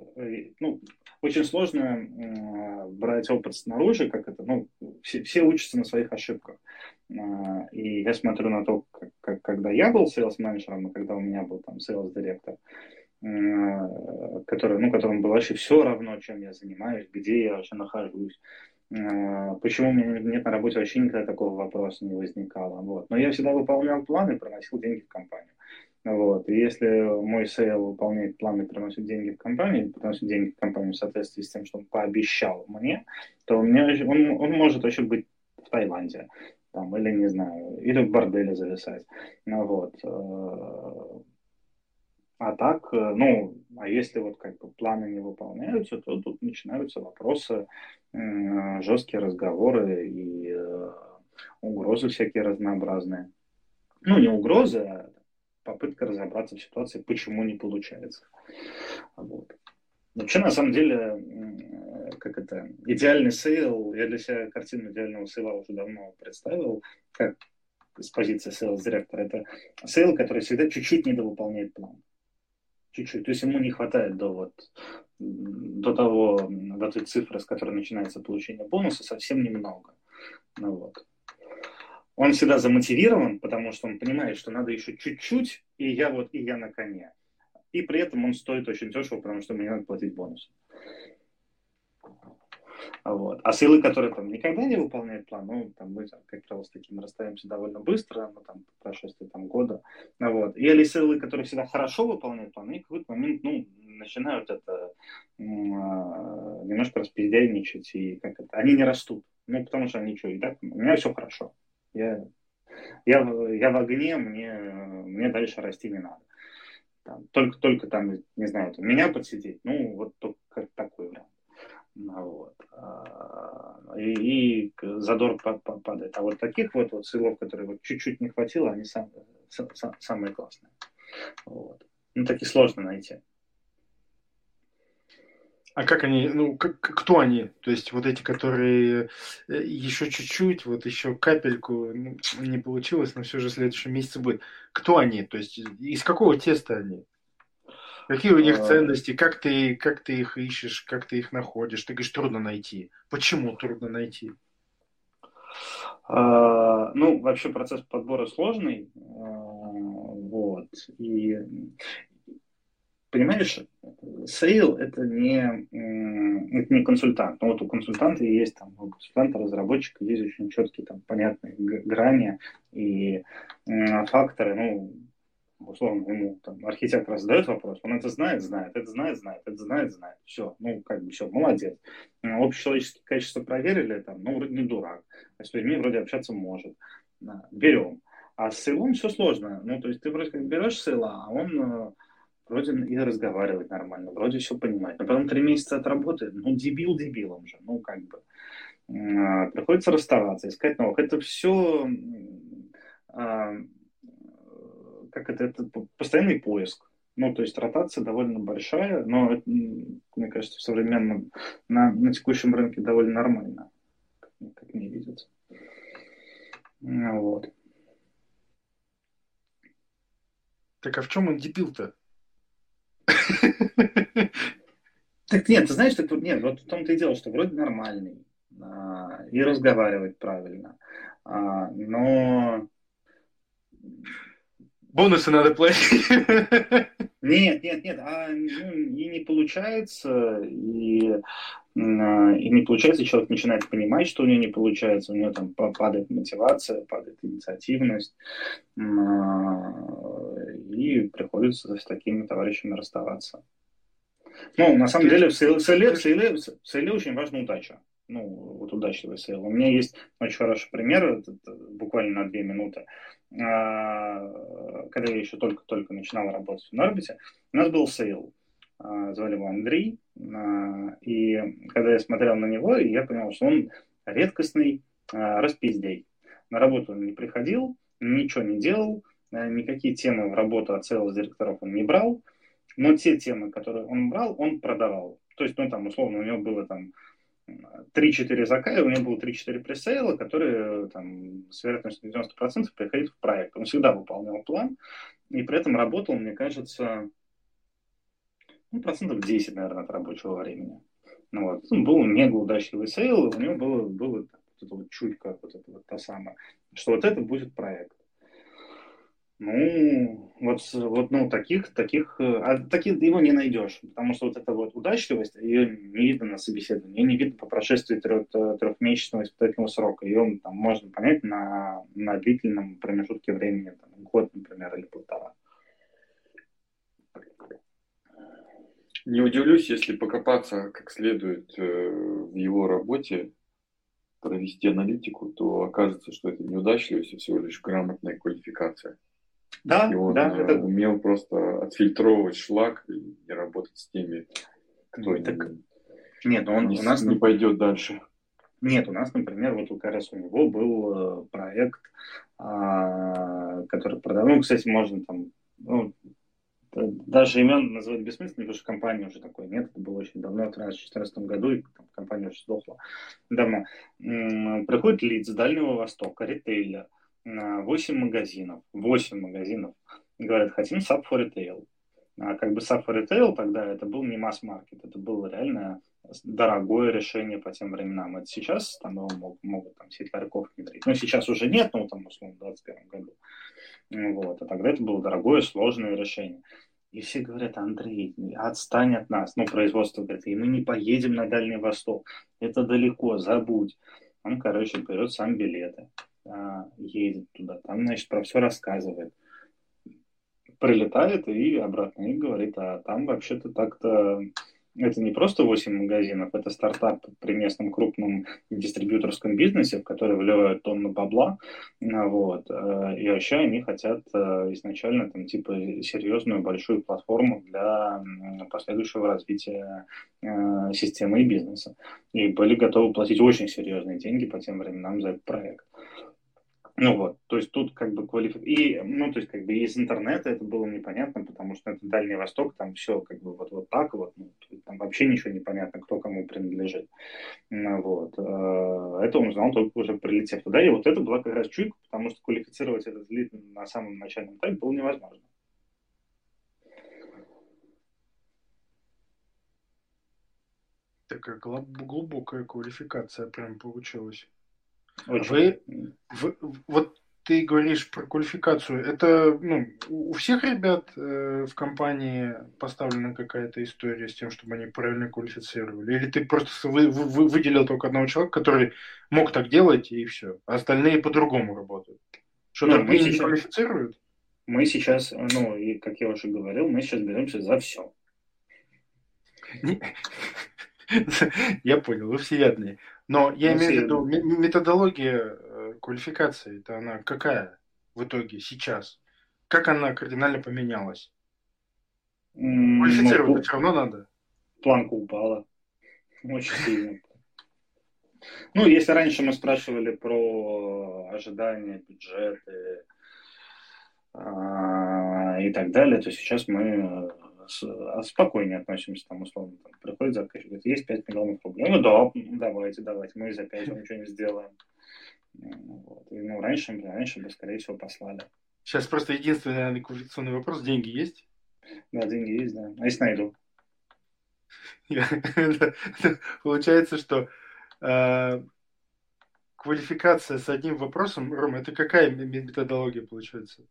ну, очень сложно э, брать опыт снаружи, как это, ну, все, все учатся на своих ошибках. Э, и я смотрю на то, как, как, когда я был sales-менеджером, и когда у меня был там sales-директор, э, который, ну, которому было вообще все равно, чем я занимаюсь, где я вообще нахожусь. Э, почему у меня нет на работе вообще никогда такого вопроса не возникало. Вот. Но я всегда выполнял планы и приносил деньги в компанию. Вот. И если мой sale выполняет планы, приносит деньги в компанию, приносит деньги в компанию в соответствии с тем, что он пообещал мне, то у меня, он, он может вообще быть в Таиланде, там, или, не знаю, или в борделе зависать. Ну, вот. Э, а так, э, ну, а если вот как бы планы не выполняются, то тут начинаются вопросы, жесткие разговоры и э, угрозы всякие разнообразные. Ну, не угрозы, а попытка разобраться в ситуации, почему не получается. Вот. Вообще, на самом деле, как это, идеальный sale, я для себя картину идеального sale а уже давно представил, как с позиции sales-директора. Это sale, который всегда чуть-чуть недовыполняет план. Чуть-чуть. То есть ему не хватает до вот до того, до той цифры, с которой начинается получение бонуса, совсем немного. Ну вот. Он всегда замотивирован, потому что он понимает, что надо еще чуть-чуть, и я вот, и я на коне. И при этом он стоит очень дешево, потому что мне надо платить бонус. Вот. А силы, которые там никогда не выполняют план, ну, там мы, как правило, с таким расстаемся довольно быстро, ну, там, по прошествии там, года. Вот. Или силы, которые всегда хорошо выполняют план, и в какой-то момент, ну, начинают это а, немножко распиздяйничать, и как это, они не растут. Ну, потому что они что, и так, у меня все хорошо. Я, я, я в огне, мне, мне дальше расти не надо. Там, только, только там, не знаю, там, меня подсидеть, ну, вот только такой вариант. Ну, вот. А, и, и задор падает. А вот таких вот, вот силов, которые вот чуть-чуть не хватило, они сам, сам, самые классные. Вот. Ну, такие сложно найти. А как они, ну, как, кто они? То есть вот эти, которые э, еще чуть-чуть, вот еще капельку ну, не получилось, но все же в следующем месяце будет. Кто они? То есть из какого теста они? Какие у них а. ценности? Как ты, как ты их ищешь? Как ты их находишь? Ты говоришь, трудно найти. Почему трудно найти? А, ну, вообще процесс подбора сложный. А, вот. И понимаешь, sale это не, это не консультант. Ну, вот у консультанта есть там, у консультанта, разработчика есть очень четкие, там, понятные грани и факторы. Ну, условно, ему там архитектор задает вопрос, он это знает, знает, это знает, знает, это знает, знает. Все, ну, как бы все, молодец. Общечеловеческие качества проверили, там, ну, вроде не дурак. А с людьми вроде общаться может. Берем. А с сейлом все сложно. Ну, то есть ты вроде как берешь сейла, а он э, вроде и разговаривать нормально, вроде все понимает. Но потом три месяца отработает, ну, дебил дебилом же, ну, как бы. А, приходится расставаться, искать новых. Это все, как это, это постоянный поиск. Ну, то есть ротация довольно большая, но это, мне кажется, в современном, на, на текущем рынке довольно нормально, как, как мне видится. Ну, вот. Так а в чем он дебил-то? Так нет, ты знаешь, так, нет, вот в том-то и дело, что вроде нормальный а, и разговаривать правильно, а, но... Бонусы надо платить. Нет, нет, нет, а, ну, и не получается, и, и не получается, человек начинает понимать, что у него не получается, у него там падает мотивация, падает инициативность, и приходится с такими товарищами расставаться. Ну, на самом деле, в сейле, в, сейле, в, сейле, в сейле очень важна удача. Ну, вот удачливый sale. У меня есть очень хороший пример, буквально на две минуты. А, когда я еще только-только начинал работать в Норбите, у нас был sale. А, звали его Андрей. А, и когда я смотрел на него, я понял, что он редкостный распиздяй. На работу он не приходил, ничего не делал, никакие темы в работу от sales директоров он не брал, но те темы, которые он брал, он продавал. То есть, ну, там, условно, у него было там 3-4 заказа, у него было 3-4 presale а, которые там, с вероятностью 90% приходили в проект. Он всегда выполнял план, и при этом работал, мне кажется, ну, процентов 10, наверное, от рабочего времени. Ну, вот. Он был мега удачливый sale, у него было, было вот это вот чуйка, вот это вот та самая, что вот это будет проект. Ну, вот, вот ну, таких, таких, э, а таких его не найдешь, потому что вот эта вот удачливость, ее не видно на собеседовании, ее не видно по прошествии трех, э, трехмесячного испытательного срока, ее там можно понять на, на длительном промежутке времени, там, год, например, или полтора. Не удивлюсь, если покопаться как следует э, в его работе, провести аналитику, то окажется, что это неудачливость, а всего лишь грамотная квалификация. Да, и он да, это... умел просто отфильтровывать шлак и не работать с теми, кто так... не, Нет, он не, у нас не пойдет дальше. Нет, у нас, например, вот как раз у него был э, проект, а, который продал. Ну, кстати, можно там, ну, даже имен называть бессмысленно, потому что компании уже такой нет. Это было очень давно, в 2014 году, и там, компания уже сдохла давно. Приходит лид с Дальнего Востока, ритейлер, 8 магазинов, 8 магазинов, говорят, хотим SAP for Retail. А как бы SAP Retail тогда это был не масс-маркет, это было реально дорогое решение по тем временам. Это сейчас там его могут, могут там сеть ларьков внедрить. Но сейчас уже нет, ну там условно в 2021 году. Вот. А тогда это было дорогое, сложное решение. И все говорят, Андрей, отстань от нас. Ну, производство говорит, и мы не поедем на Дальний Восток. Это далеко, забудь. Он, короче, берет сам билеты, едет туда, там, значит, про все рассказывает. Прилетает и обратно и говорит, а там вообще-то так-то это не просто 8 магазинов, это стартап при местном крупном дистрибьюторском бизнесе, в который вливают тонну бабла, вот, э, и вообще они хотят э, изначально там типа серьезную большую платформу для последующего развития э, системы и бизнеса. И были готовы платить очень серьезные деньги по тем временам за этот проект. Ну вот, то есть тут как бы квалификация. И, ну, то есть как бы из интернета это было непонятно, потому что это Дальний Восток, там все как бы вот, вот так вот, ну, там вообще ничего не понятно, кто кому принадлежит. Ну, вот. Э, это он узнал только уже прилетев туда, и вот это была как раз чуйка, потому что квалифицировать этот лид на самом начальном этапе было невозможно. Такая глубокая квалификация прям получилась. Очень. Вы, вы, вот ты говоришь про квалификацию. Это ну, у всех ребят э, в компании поставлена какая-то история с тем, чтобы они правильно квалифицировали? Или ты просто вы, вы, выделил только одного человека, который мог так делать, и все. А остальные по-другому работают? Что, ну, мы сейчас, квалифицируют? Мы сейчас, ну, и как я уже говорил, мы сейчас беремся за все. (laughs) Я понял, вы всеядные. Но я ну, имею в виду методология э, квалификации, это она какая в итоге сейчас? Как она кардинально поменялась? Квалифицировать ну, все равно надо. Планка упала. Очень сильно. Ну, если раньше мы спрашивали про ожидания, бюджеты а, и так далее, то сейчас мы спокойнее относимся, там, условно, там, приходит заказчик, говорит, есть 5 миллионов рублей, ну да, давайте, давайте, мы за 5 вам ничего не сделаем. Вот. И, ну, раньше, раньше бы, скорее всего, послали. Сейчас просто единственный, наверное, квалификационный вопрос, деньги есть? Да, деньги есть, да. А если найду? Получается, что э, квалификация с одним вопросом, Рома, это какая методология получается?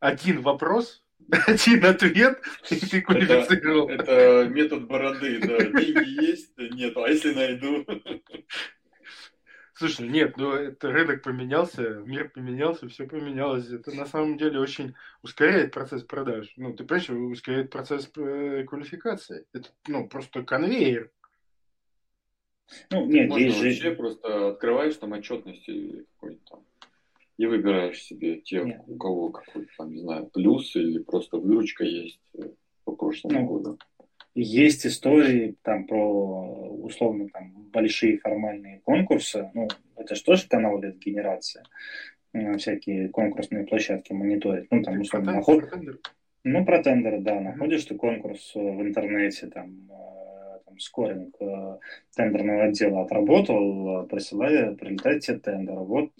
Один вопрос, один ответ, и ты квалифицировал. Это, это метод бороды, да. Деньги есть, нет, а если найду? Слушай, нет, ну это рынок поменялся, мир поменялся, все поменялось. Это на самом деле очень ускоряет процесс продаж. Ну, ты понимаешь, ускоряет процесс э, квалификации. Это, ну, просто конвейер. Ну, нет, Можно вообще же... просто открываешь там отчетности какой-то там и выбираешь себе тех, Нет. у кого какой-то там, не знаю, плюс или просто выручка есть э, по прошлому ну, году. Есть истории там про условно там большие формальные конкурсы. Ну, это же тоже канал лет генерации. Э, всякие конкурсные площадки мониторят. Ну, там, условно, наход... Ну, про тендеры, да. Находишь ты конкурс э, в интернете, там, там скоринг тендерного отдела отработал, присылали, прилетает тебе тендер. Вот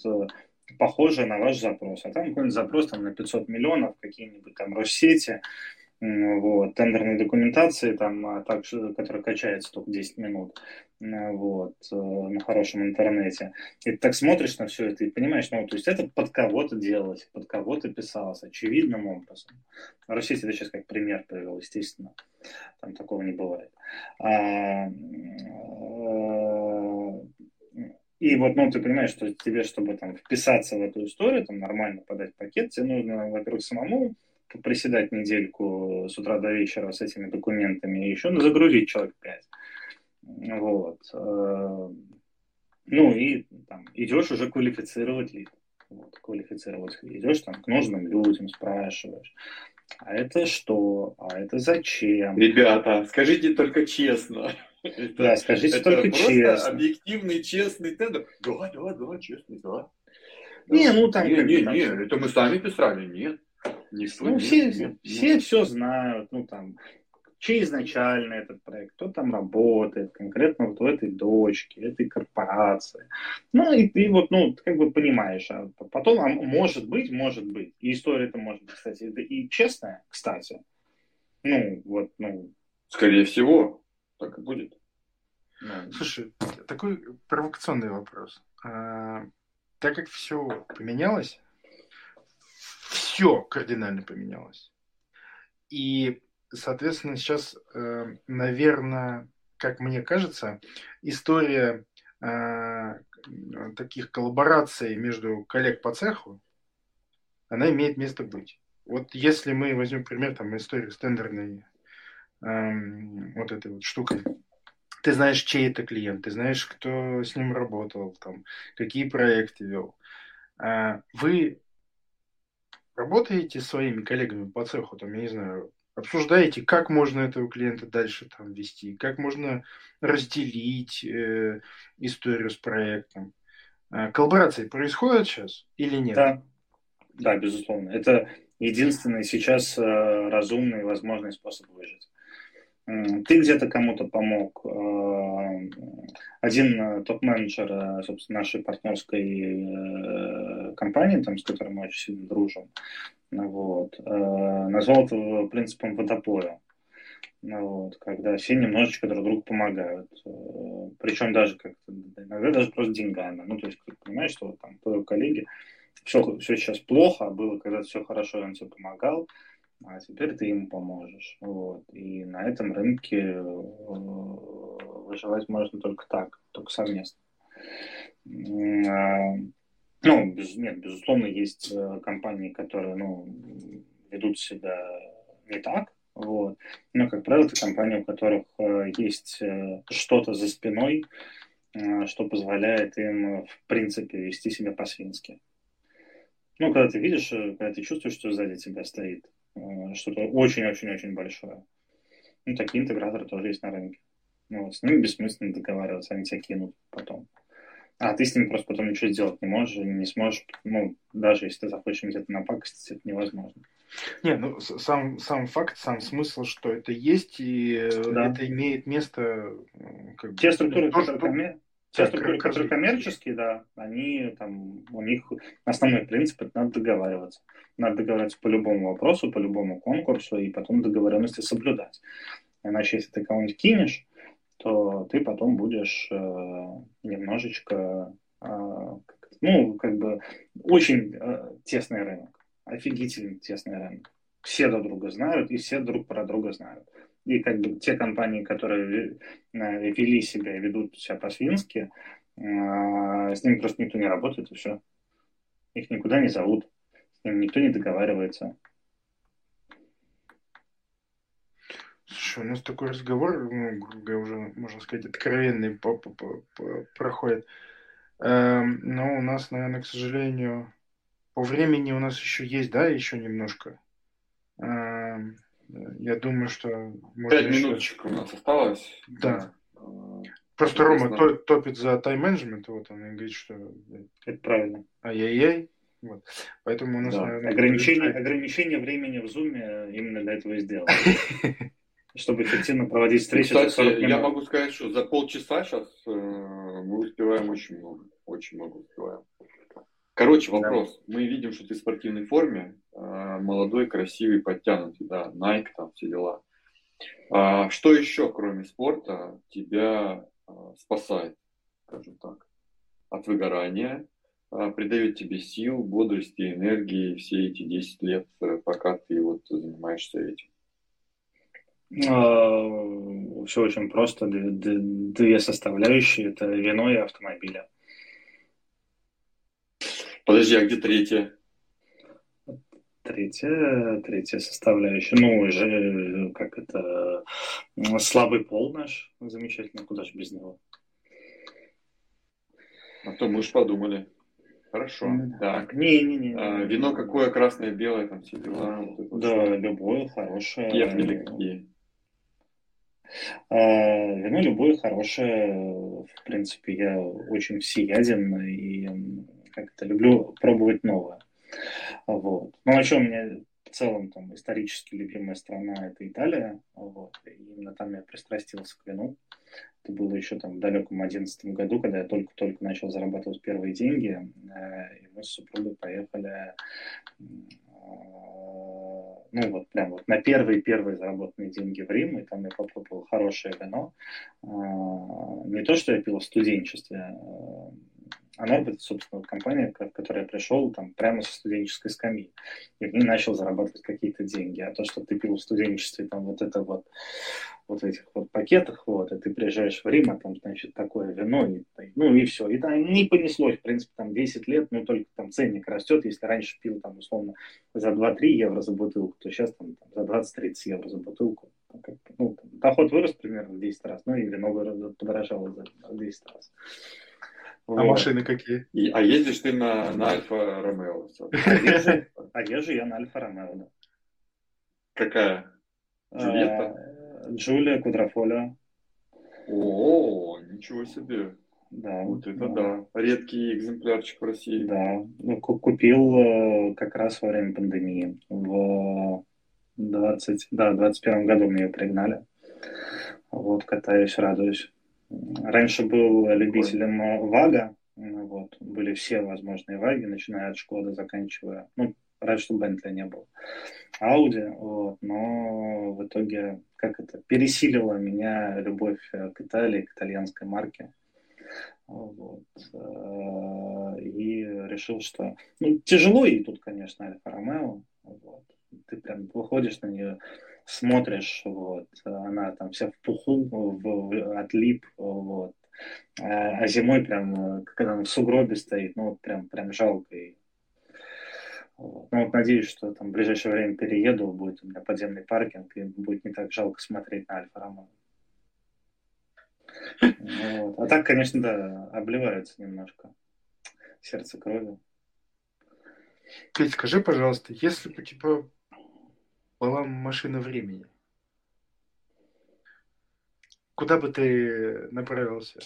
похожее на ваш запрос. А там какой-нибудь запрос там, на 500 миллионов, какие-нибудь там Россети, вот, тендерной документации, там, а также, которая качается только 10 минут, вот, э, на хорошем интернете. И ты так смотришь на все это и понимаешь, ну, то есть это под кого-то делалось, под кого-то писалось, очевидным образом. Россия это сейчас как пример привел, естественно, там такого не бывает. А, э, и вот, ну, ты понимаешь, что тебе, чтобы там вписаться в эту историю, там нормально подать пакет, тебе нужно, во-первых, самому приседать недельку с утра до вечера с этими документами и еще загрузить человек пять. Вот. Э, ну и там идешь уже квалифицировать лид. Вот, квалифицировать. Идешь там к нужным людям, спрашиваешь. А это что? А это зачем? Ребята, скажите только честно. (laughs) Это, да, скажите это только честно. объективный, честный тендер. Да, да, да, честный, да. Не, ну там... Не, не, не, это мы сами писали, нет. Ну, нет, все, нет, все нет. все знают, ну там, чей изначально этот проект, кто там работает, конкретно вот в этой дочке, этой корпорации. Ну, и ты вот, ну, как бы понимаешь, а потом, а может быть, может быть, и история это может быть, кстати, и честная, кстати, Ну, вот, ну... Скорее всего, так и будет. Ну, Слушай, такой провокационный вопрос. А, так как все поменялось, все кардинально поменялось. И, соответственно, сейчас, э, наверное, как мне кажется, история э, таких коллабораций между коллег по цеху, она имеет место быть. Вот если мы возьмем пример там истории с тендерной эм, вот этой вот штукой, ты знаешь, чей это клиент, ты знаешь, кто с ним работал, там, какие проекты вел. А вы работаете с своими коллегами по цеху, там, я не знаю, обсуждаете, как можно этого клиента дальше там вести, как можно разделить э, историю с проектом. Э, коллаборации происходят сейчас или нет? Да, да, безусловно. Это единственный сейчас э, разумный возможный способ выжить. Ты где-то кому-то помог. Э, один э, топ-менеджер, э, собственно, нашей партнерской компании, там, с которой мы очень сильно дружим, вот, назвал это принципом водопоя. Вот, когда все немножечко друг другу помогают. Причем даже как-то, иногда даже просто деньгами. Ну, то есть, ты понимаешь, что там твои коллеги все, все сейчас плохо, а было когда все хорошо, он тебе помогал, а теперь ты ему поможешь. Вот. И на этом рынке э, выживать можно только так, только совместно. А, ну, без, нет, безусловно, есть э, компании, которые ну, ведут себя не так, вот. Но, как правило, это компании, у которых э, есть что-то за спиной, что позволяет им, в принципе, вести себя по-свински. Ну, когда ты видишь, когда ты чувствуешь, что сзади тебя стоит что-то очень-очень-очень большое. Ну, такие интеграторы тоже есть на рынке. Ну, вот, с ними бессмысленно договариваться, они тебя кинут потом. А ты с ними просто потом ничего сделать не можешь, не сможешь, ну, даже если ты захочешь где-то напакостить, это невозможно. Не, ну, сам, сам факт, сам смысл, что это есть, и э, да. это имеет место... Как Те структуры, тоже, которые, те структуры, которые коммерческие, да, они там, у них основной принцип это надо договариваться. Надо договариваться по любому вопросу, по любому конкурсу, и потом договоренности соблюдать. Иначе, если ты кого-нибудь кинешь, то ты потом будешь э, немножечко, э, ну, как бы, очень э, тесный рынок, офигительно тесный рынок. Все друг друга знают, и все друг про друга знают. И как бы те компании, которые э, вели себя и ведут себя по-свински, э, с ними просто никто не работает, и все. Их никуда не зовут, с ними никто не договаривается. Слушай, у нас такой разговор, ну, грубо уже, можно сказать, откровенный проходит. Эм, но у нас, наверное, к сожалению, по времени у нас еще есть, да, еще немножко. Эм, я думаю, что... Пять еще... минуточек у нас осталось. Да. Просто Рома то, топит за тайм-менеджмент, вот он и говорит, что... Это правильно. Ай-яй-яй. Вот. Поэтому у нас, да. наверное... Ограничение, ограничение времени в зуме именно для этого и сделано. (laughs) Чтобы эффективно проводить встречи. Кстати, я могу сказать, что за полчаса сейчас э, мы успеваем очень много. Очень много успеваем. Короче, вопрос. Да. Мы видим, что ты в спортивной форме, а, молодой, красивый, подтянутый, да, Nike, там все дела. А что еще, кроме спорта, тебя а, спасает, скажем так, от выгорания, а, придает тебе сил, бодрости, энергии все эти 10 лет, э, пока ты вот занимаешься этим? Все очень просто. Две составляющие – это вино и автомобили. Подожди, а где третья? Третья, третья составляющая. Ну, уже как это слабый пол наш замечательно, куда же без него. А то мы уж подумали. Хорошо. Mm, так. Не-не-не. А, вино какое, красное, белое, там все дела. Вот да, вот любое, хорошее. Кефли какие? А, вино любое, хорошее. В принципе, я очень всеяден и как-то люблю пробовать новое. Вот. Ну, а что у меня в целом там исторически любимая страна это Италия. Вот. И именно там я пристрастился к вину. Это было еще там в далеком одиннадцатом году, когда я только-только начал зарабатывать первые деньги. Э, и мы с супругой поехали э, ну вот прям вот на первые-первые заработанные деньги в Рим, и там я попробовал хорошее вино. А, не то, что я пил в студенчестве, она, это, собственно, компания, в которой я пришел, там, прямо со студенческой скамьи. И в ней начал зарабатывать какие-то деньги. А то, что ты пил в студенчестве, там, вот это вот, вот этих вот пакетах, вот, и ты приезжаешь в Рим, а там, значит, такое вино, и, ну, и все. И там не понеслось, в принципе, там, 10 лет, но только там ценник растет. Если раньше пил, там, условно, за 2-3 евро за бутылку, то сейчас, там, там за 20-30 евро за бутылку. Ну, там, доход вырос примерно в 10 раз, ну, и вино подорожало за 10 раз. А машины какие? И, а ездишь ты на, на Альфа Ромео? (laughs) А езжу, а езжу я на Альфа Ромео, да. Какая? Джульетта? А, Джулия Кудрофолио. О, ничего себе. Да. Вот это да. да. Редкий экземплярчик в России. Да. Ну, купил э, как раз во время пандемии. В 20, да, 21 году мне ее пригнали. Вот, катаюсь, радуюсь. Раньше был любителем э, ВАГа, вот, были все возможные ВАГи, начиная от Шкоды, заканчивая, ну, раньше что Бентли не было, Ауди, вот, но в итоге, как это, пересилила меня любовь э, к Италии, к итальянской марке, вот, э, и решил, что, ну, тяжело ей тут, конечно, Альфа Ромео, вот, ты прям выходишь на нее, смотришь, вот, она там вся в пуху, в, отлип, вот. А, а зимой прям, когда она в сугробе стоит, ну, вот прям, прям жалко. И, вот. Ну, вот надеюсь, что там в ближайшее время перееду, будет у меня подземный паркинг, и будет не так жалко смотреть на Альфа Ромео. Вот. А так, конечно, да, обливается немножко сердце кровью. Петь, скажи, пожалуйста, если бы типа была машина времени, куда бы ты направился?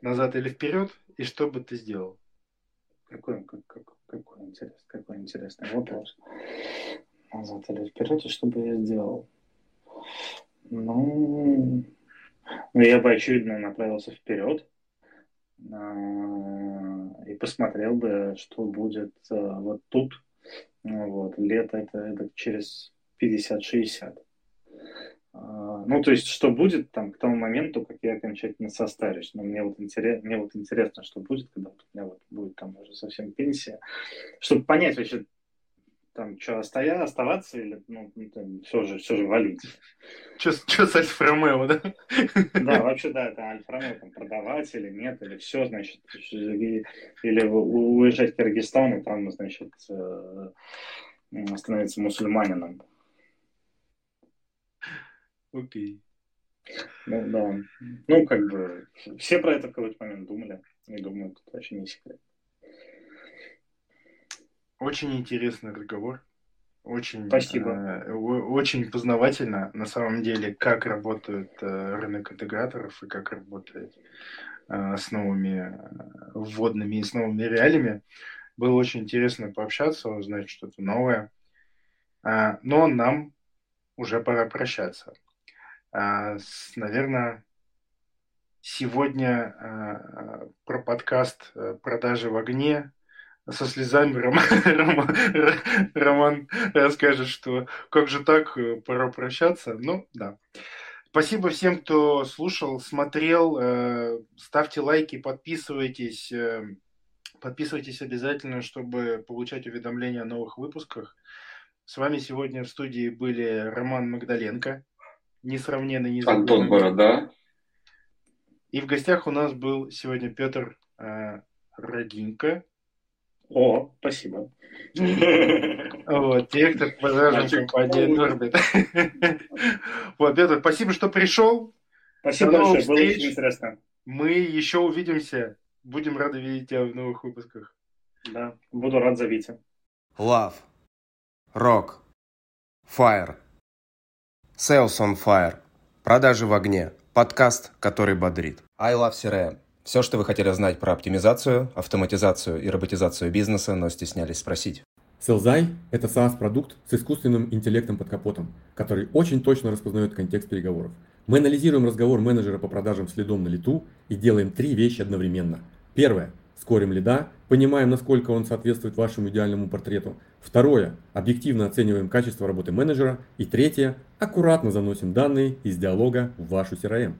Назад или вперед? И что бы ты сделал? Какой, как, как, какой, интерес, какой интересный вопрос. Назад или вперед, и что бы я сделал? Ну, ну я бы, очевидно, направился вперед а, и посмотрел бы, что будет а, вот тут, вот, лето это, это через 50-60. А, ну, то есть, что будет там к тому моменту, как я окончательно состарюсь. Но мне вот, интерес, мне вот интересно, что будет, когда у меня вот будет там уже совсем пенсия. Чтобы понять вообще, там, что, остоя, оставаться или, ну, там, все же, все же валить. Что с Альфа Ромео, да? Да, вообще, да, это Альфа Ромео, там, продавать или нет, или все, значит, или уезжать в Киргизстан, и там, значит, э, становиться мусульманином. Окей. Ну, да. Ну, как бы, все про это в какой-то момент думали, и думаю, это вообще не секрет. Очень интересный разговор. Очень, Спасибо. Э, очень познавательно, на самом деле, как работает э, рынок интеграторов и как работает э, с новыми э, вводными и с новыми реалиями. Было очень интересно пообщаться, узнать что-то новое. А, но нам уже пора прощаться. А, с, наверное, сегодня а, про подкаст э, «Продажи в огне» со слезами Роман, Роман, Роман расскажет, что как же так, пора прощаться. Ну, да. Спасибо всем, кто слушал, смотрел. Э, ставьте лайки, подписывайтесь. Э, подписывайтесь обязательно, чтобы получать уведомления о новых выпусках. С вами сегодня в студии были Роман Магдаленко, несравненный, незабываемый. Антон Борода. И в гостях у нас был сегодня Петр э, Родинко, о, спасибо. Вот, директор по продажам компании Норбит. Вот, Петр, спасибо, что пришел. Спасибо большое, было очень интересно. Мы еще увидимся. Будем рады видеть тебя в новых выпусках. Да, буду рад, зовите. Love. Rock. Fire. Sales on Fire. Продажи в огне. Подкаст, который бодрит. I Love CRM. Все, что вы хотели знать про оптимизацию, автоматизацию и роботизацию бизнеса, но стеснялись спросить. Селзай – это SaaS-продукт с искусственным интеллектом под капотом, который очень точно распознает контекст переговоров. Мы анализируем разговор менеджера по продажам следом на лету и делаем три вещи одновременно. Первое – скорим лида, понимаем, насколько он соответствует вашему идеальному портрету. Второе, объективно оцениваем качество работы менеджера. И третье, аккуратно заносим данные из диалога в вашу CRM.